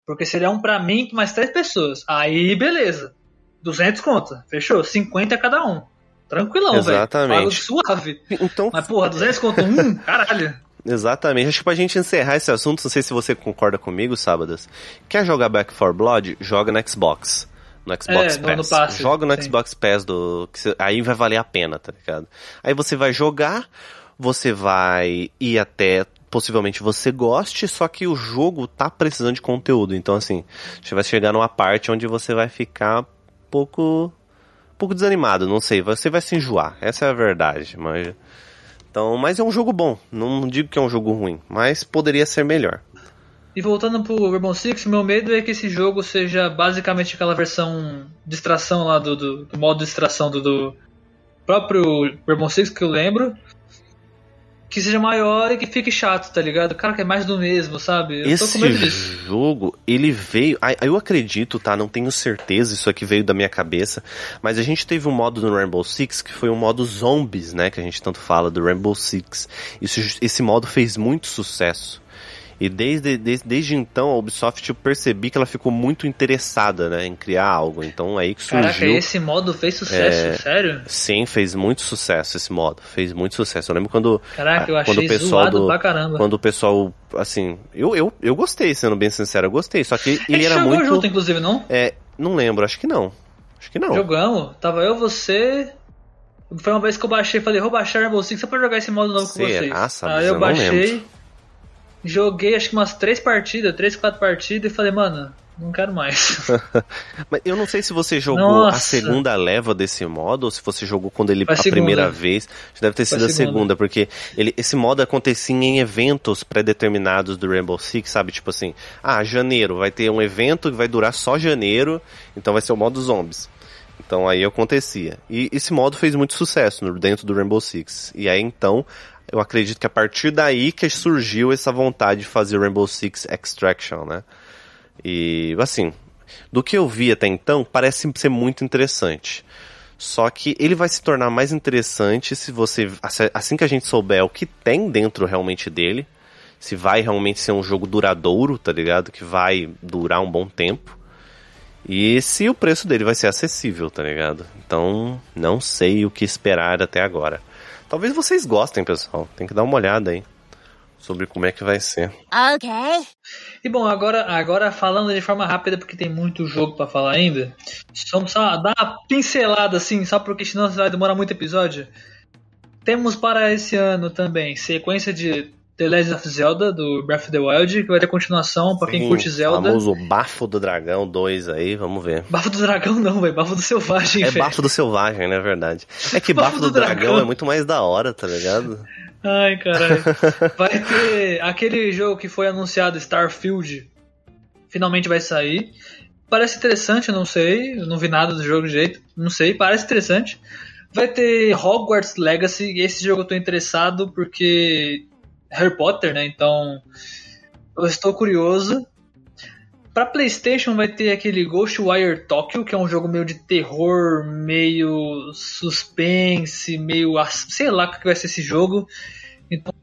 Porque seria um pra mim e mais três pessoas. Aí, beleza. 200 conta. Fechou? 50 cada um. Tranquilão, velho. Exatamente. Pago suave. Então, Mas, porra, 200 conto um? (laughs) Caralho. Exatamente. Acho que pra gente encerrar esse assunto, não sei se você concorda comigo, Sábadas. Quer jogar Back 4 Blood? Joga no Xbox. No Xbox É, Pass. no passe, Joga no sim. Xbox Pass do. Aí vai valer a pena, tá ligado? Aí você vai jogar, você vai ir até. Possivelmente você goste, só que o jogo tá precisando de conteúdo. Então, assim, você vai chegar numa parte onde você vai ficar um pouco. um pouco desanimado, não sei. Você vai se enjoar. Essa é a verdade. Mas. Então, mas é um jogo bom. Não digo que é um jogo ruim, mas poderia ser melhor. E voltando pro Rainbow Six, meu medo é que esse jogo seja basicamente aquela versão de extração lá do, do, do modo de extração do, do próprio Rainbow Six que eu lembro. Que seja maior e que fique chato, tá ligado? Cara, que é mais do mesmo, sabe? Eu tô com Esse medo disso. jogo, ele veio. Eu acredito, tá? Não tenho certeza, isso aqui veio da minha cabeça. Mas a gente teve um modo no Rainbow Six que foi um modo zombies, né? Que a gente tanto fala do Rainbow Six. Isso, esse modo fez muito sucesso. E desde, desde, desde então a Ubisoft eu percebi que ela ficou muito interessada, né? Em criar algo. Então aí que surgiu. Caraca, esse modo fez sucesso, É, sério? Sim, fez muito sucesso esse modo. Fez muito sucesso. Eu lembro quando. Caraca, eu ah, achei quando o pessoal do, pra caramba. Quando o pessoal, assim, eu, eu, eu gostei, sendo bem sincero, eu gostei. Só que (laughs) ele gente era muito. junto, inclusive, não? É, não lembro, acho que não. Acho que não. Jogamos. Tava eu, você. Foi uma vez que eu baixei, falei, vou baixar Rainbow Six só pra jogar esse modo novo com Será, vocês. Sabes? Aí Eu eu baixei. Joguei acho que umas três partidas, três, quatro partidas e falei, mano, não quero mais. (laughs) Mas eu não sei se você jogou Nossa. a segunda leva desse modo ou se você jogou quando ele Foi a segunda. primeira vez. Deve ter Foi sido a segunda, segunda. porque ele, esse modo acontecia em eventos pré-determinados do Rainbow Six, sabe? Tipo assim, ah, janeiro, vai ter um evento que vai durar só janeiro, então vai ser o modo zombies. Então aí acontecia. E esse modo fez muito sucesso dentro do Rainbow Six. E aí então, eu acredito que a partir daí que surgiu essa vontade de fazer Rainbow Six Extraction, né? E assim, do que eu vi até então, parece ser muito interessante. Só que ele vai se tornar mais interessante se você. Assim que a gente souber o que tem dentro realmente dele. Se vai realmente ser um jogo duradouro, tá ligado? Que vai durar um bom tempo. E se o preço dele vai ser acessível, tá ligado? Então, não sei o que esperar até agora. Talvez vocês gostem, pessoal. Tem que dar uma olhada aí. Sobre como é que vai ser. Okay. E bom, agora, agora falando de forma rápida, porque tem muito jogo pra falar ainda, vamos só dar uma pincelada assim, só porque senão vai demorar muito episódio. Temos para esse ano também sequência de The Legend of Zelda, do Breath of the Wild, que vai ter continuação pra quem Sim, curte Zelda. famoso Bafo do Dragão 2 aí, vamos ver. Bafo do Dragão não, velho, Bafo do Selvagem, É velho. bafo do selvagem, né? Verdade. É que (laughs) bafo, do, dragão. é muito mais da hora, tá ligado? Ai, caralho. (laughs) Vai ter aquele jogo que foi anunciado, Starfield, finalmente vai sair. Parece interessante, eu não sei, não vi nada do jogo de jeito, não sei, parece interessante. Vai ter Hogwarts Legacy, esse jogo eu tô interessado porque Harry Potter, né? Então eu estou curioso. Pra PlayStation vai ter aquele Ghostwire Tokyo, que é um jogo meio de terror, meio suspense, meio. sei lá o que vai ser esse jogo. Então,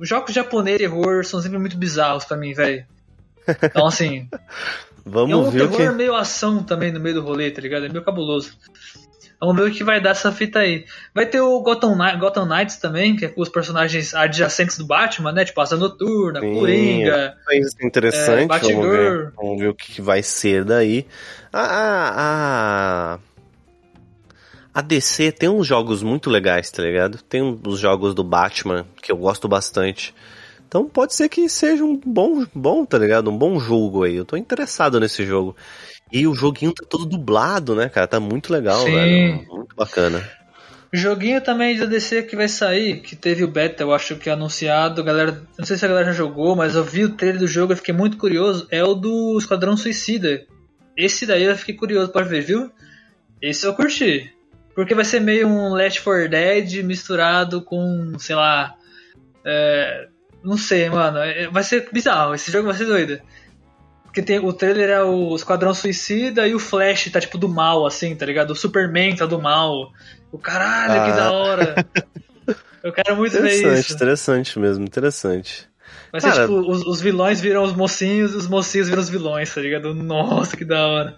jogos japoneses de terror são sempre muito bizarros pra mim, velho. Então, assim. (laughs) Vamos é um ver terror que... meio ação também no meio do rolê, tá ligado? É meio cabuloso. Vamos ver o que vai dar essa fita aí. Vai ter o Gotham, Gotham Knights também, que é com os personagens adjacentes do Batman, né? Tipo Asa Noturna, Sim, Coringa. É interessante. É, vamos, ver, vamos ver o que vai ser daí. A, a, a, a DC tem uns jogos muito legais, tá ligado? Tem os jogos do Batman que eu gosto bastante. Então pode ser que seja um bom, bom, tá ligado? Um bom jogo aí. Eu tô interessado nesse jogo. E o joguinho tá todo dublado, né, cara? Tá muito legal, Sim. velho. Muito bacana. Joguinho também de DC que vai sair, que teve o beta, eu acho que é anunciado, galera, não sei se a galera já jogou, mas eu vi o trailer do jogo e fiquei muito curioso, é o do Esquadrão Suicida. Esse daí eu fiquei curioso para ver, viu? Esse eu curti. Porque vai ser meio um Left 4 Dead misturado com, sei lá, é, não sei, mano, é, vai ser bizarro, esse jogo vai ser doido. Porque tem, o trailer é o Esquadrão Suicida e o Flash tá tipo do mal, assim, tá ligado? O Superman tá do mal. O caralho, ah. que da hora. (laughs) Eu quero muito ver isso. Interessante, interessante mesmo, interessante. Ser Cara... tipo, os, os, vilões viram os mocinhos e os mocinhos viram os vilões, tá ligado? Nossa, que da hora.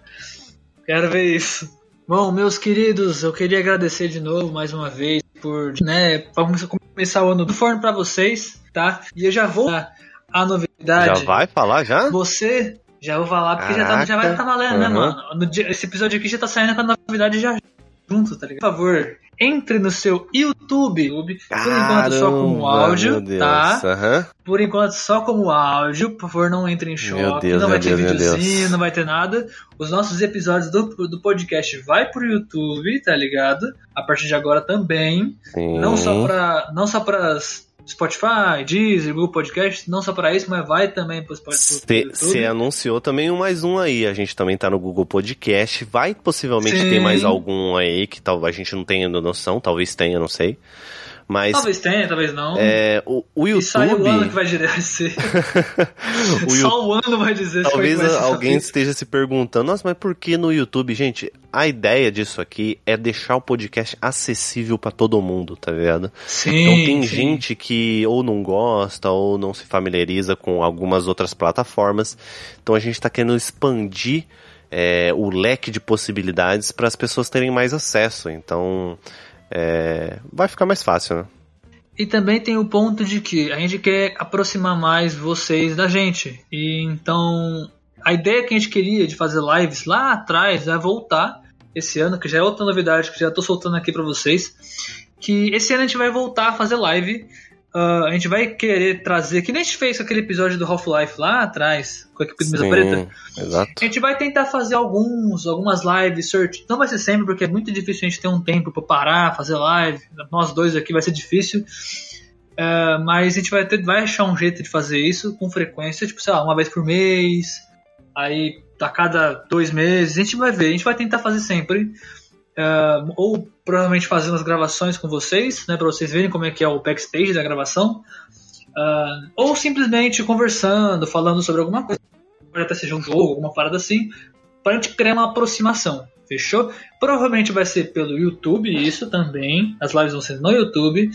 Quero ver isso. Bom, meus queridos, eu queria agradecer de novo mais uma vez por, né, vamos começar o ano do forno para vocês, tá? E eu já vou a novidade. Já vai falar já? Você já vou falar porque já, tá, já vai estar tá valendo, uhum. né, mano? Dia, esse episódio aqui já tá saindo com a novidade já junto, tá ligado? Por favor, entre no seu YouTube, por enquanto só como áudio, tá? Uhum. Por enquanto só como áudio, por favor, não entre em choque, Deus, não vai ter Deus, videozinho, não vai ter nada. Os nossos episódios do, do podcast vai pro YouTube, tá ligado? A partir de agora também. Sim. Não só para não só para as Spotify, Deezer, Google Podcast, não só para isso, mas vai também para Spotify. Você anunciou também um mais um aí, a gente também tá no Google Podcast, vai possivelmente Sim. ter mais algum aí que talvez a gente não tenha noção, talvez tenha, não sei. Mas, talvez tenha, talvez não. É, o, o YouTube. E sai o ano que vai (laughs) ser. (laughs) o Só o ano vai dizer Talvez vai alguém esteja se perguntando, nossa, mas por que no YouTube? Gente, a ideia disso aqui é deixar o podcast acessível para todo mundo, tá ligado? Sim. Então tem sim. gente que ou não gosta ou não se familiariza com algumas outras plataformas. Então a gente tá querendo expandir. É, o leque de possibilidades para as pessoas terem mais acesso. Então, é, vai ficar mais fácil, né? E também tem o ponto de que a gente quer aproximar mais vocês da gente. E então a ideia que a gente queria de fazer lives lá atrás é voltar esse ano, que já é outra novidade que já estou soltando aqui para vocês. Que esse ano a gente vai voltar a fazer live Uh, a gente vai querer trazer, que nem a gente fez com aquele episódio do Half-Life lá atrás, com a equipe mesa preta. Exato. A gente vai tentar fazer alguns, algumas lives, search. Não vai ser sempre, porque é muito difícil a gente ter um tempo para parar, fazer live. Nós dois aqui vai ser difícil. Uh, mas a gente vai, ter, vai achar um jeito de fazer isso com frequência, tipo, sei lá, uma vez por mês, aí a cada dois meses. A gente vai ver, a gente vai tentar fazer sempre. Uh, ou provavelmente fazendo as gravações com vocês, né, para vocês verem como é que é o backstage da gravação, uh, ou simplesmente conversando, falando sobre alguma coisa, pode até seja um jogo, alguma parada assim, para a gente criar uma aproximação, fechou? Provavelmente vai ser pelo YouTube, isso também, as lives vão ser no YouTube,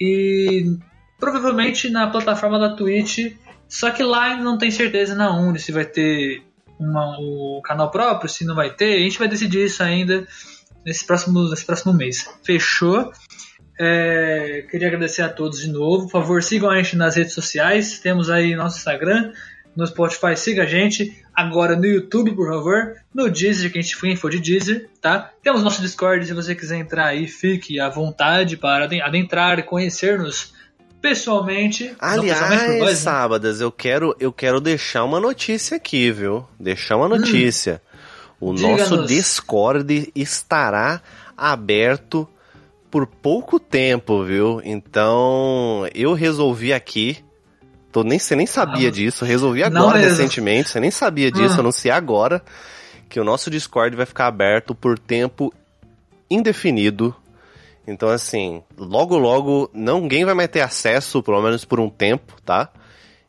e provavelmente na plataforma da Twitch, só que lá não tem certeza na onde, se vai ter uma, o canal próprio, se não vai ter, a gente vai decidir isso ainda nesse próximo, nesse próximo mês. Fechou? É, queria agradecer a todos de novo. Por favor, sigam a gente nas redes sociais. Temos aí nosso Instagram, no Spotify, siga a gente. Agora no YouTube, por favor. No Deezer, que a gente foi for de Deezer, tá? Temos nosso Discord, se você quiser entrar aí, fique à vontade para adentrar e conhecer-nos pessoalmente. Aliás, pessoalmente nós, né? sábadas, eu quero, eu quero deixar uma notícia aqui, viu? Deixar uma hum. notícia. Hum. O nosso Discord estará aberto por pouco tempo, viu? Então, eu resolvi aqui. Tô nem, você nem sabia ah, disso, resolvi agora recentemente, você nem sabia disso, hum. anunciei agora que o nosso Discord vai ficar aberto por tempo indefinido Então, assim, logo logo ninguém vai mais ter acesso, pelo menos por um tempo, tá?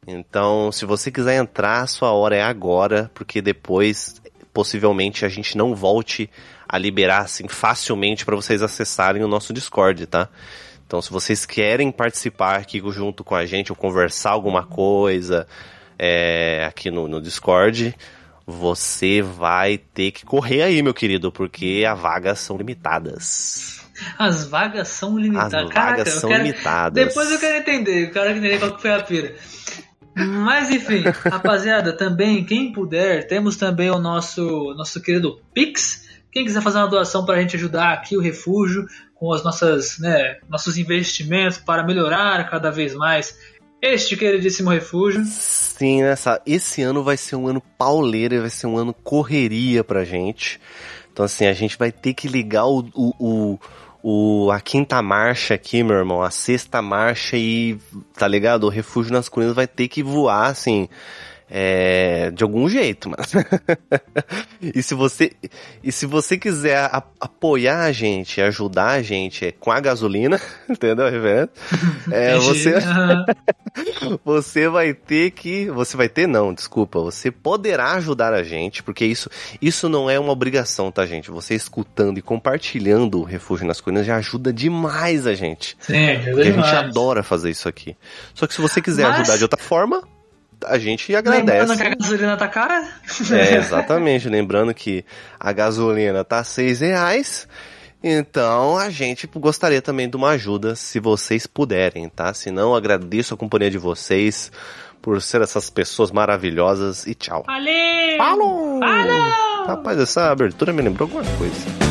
Então, se você quiser entrar, a sua hora é agora, porque depois possivelmente a gente não volte a liberar assim facilmente para vocês acessarem o nosso Discord, tá? Então, se vocês querem participar aqui junto com a gente ou conversar alguma coisa é, aqui no, no Discord, você vai ter que correr aí, meu querido, porque as vagas são limitadas. As vagas são limitadas. As Caraca, vagas são quero... limitadas. Depois eu quero entender, eu quero entender qual que foi a pira. Mas enfim, rapaziada, também, quem puder, temos também o nosso, nosso querido Pix. Quem quiser fazer uma doação para a gente ajudar aqui o refúgio com as nossas, né, nossos investimentos para melhorar cada vez mais este queridíssimo refúgio. Sim, nessa, esse ano vai ser um ano pauleira, vai ser um ano correria pra gente. Então, assim, a gente vai ter que ligar o, o, o, o, a quinta marcha aqui, meu irmão, a sexta marcha e, tá ligado? O refúgio nas colinas vai ter que voar, assim, é, de algum jeito, mas. (laughs) e se você e se você quiser a, apoiar a gente, ajudar a gente com a gasolina, (laughs) entendeu, Reverendo? É, você (laughs) você vai ter que, você vai ter não, desculpa, você poderá ajudar a gente, porque isso isso não é uma obrigação, tá, gente? Você escutando e compartilhando o Refúgio nas Colinas já ajuda demais a gente. Sim, ajuda demais. a gente adora fazer isso aqui. Só que se você quiser Mas- ajudar de outra forma, a gente agradece. Lembrando que a gasolina tá cara? É, (laughs) exatamente. Lembrando que a gasolina tá seis reais. Então a gente gostaria também de uma ajuda, se vocês puderem, tá? Se não, agradeço a companhia de vocês por ser essas pessoas maravilhosas e tchau. Valeu! Falou! Falou! Rapaz, essa abertura me lembrou alguma coisa.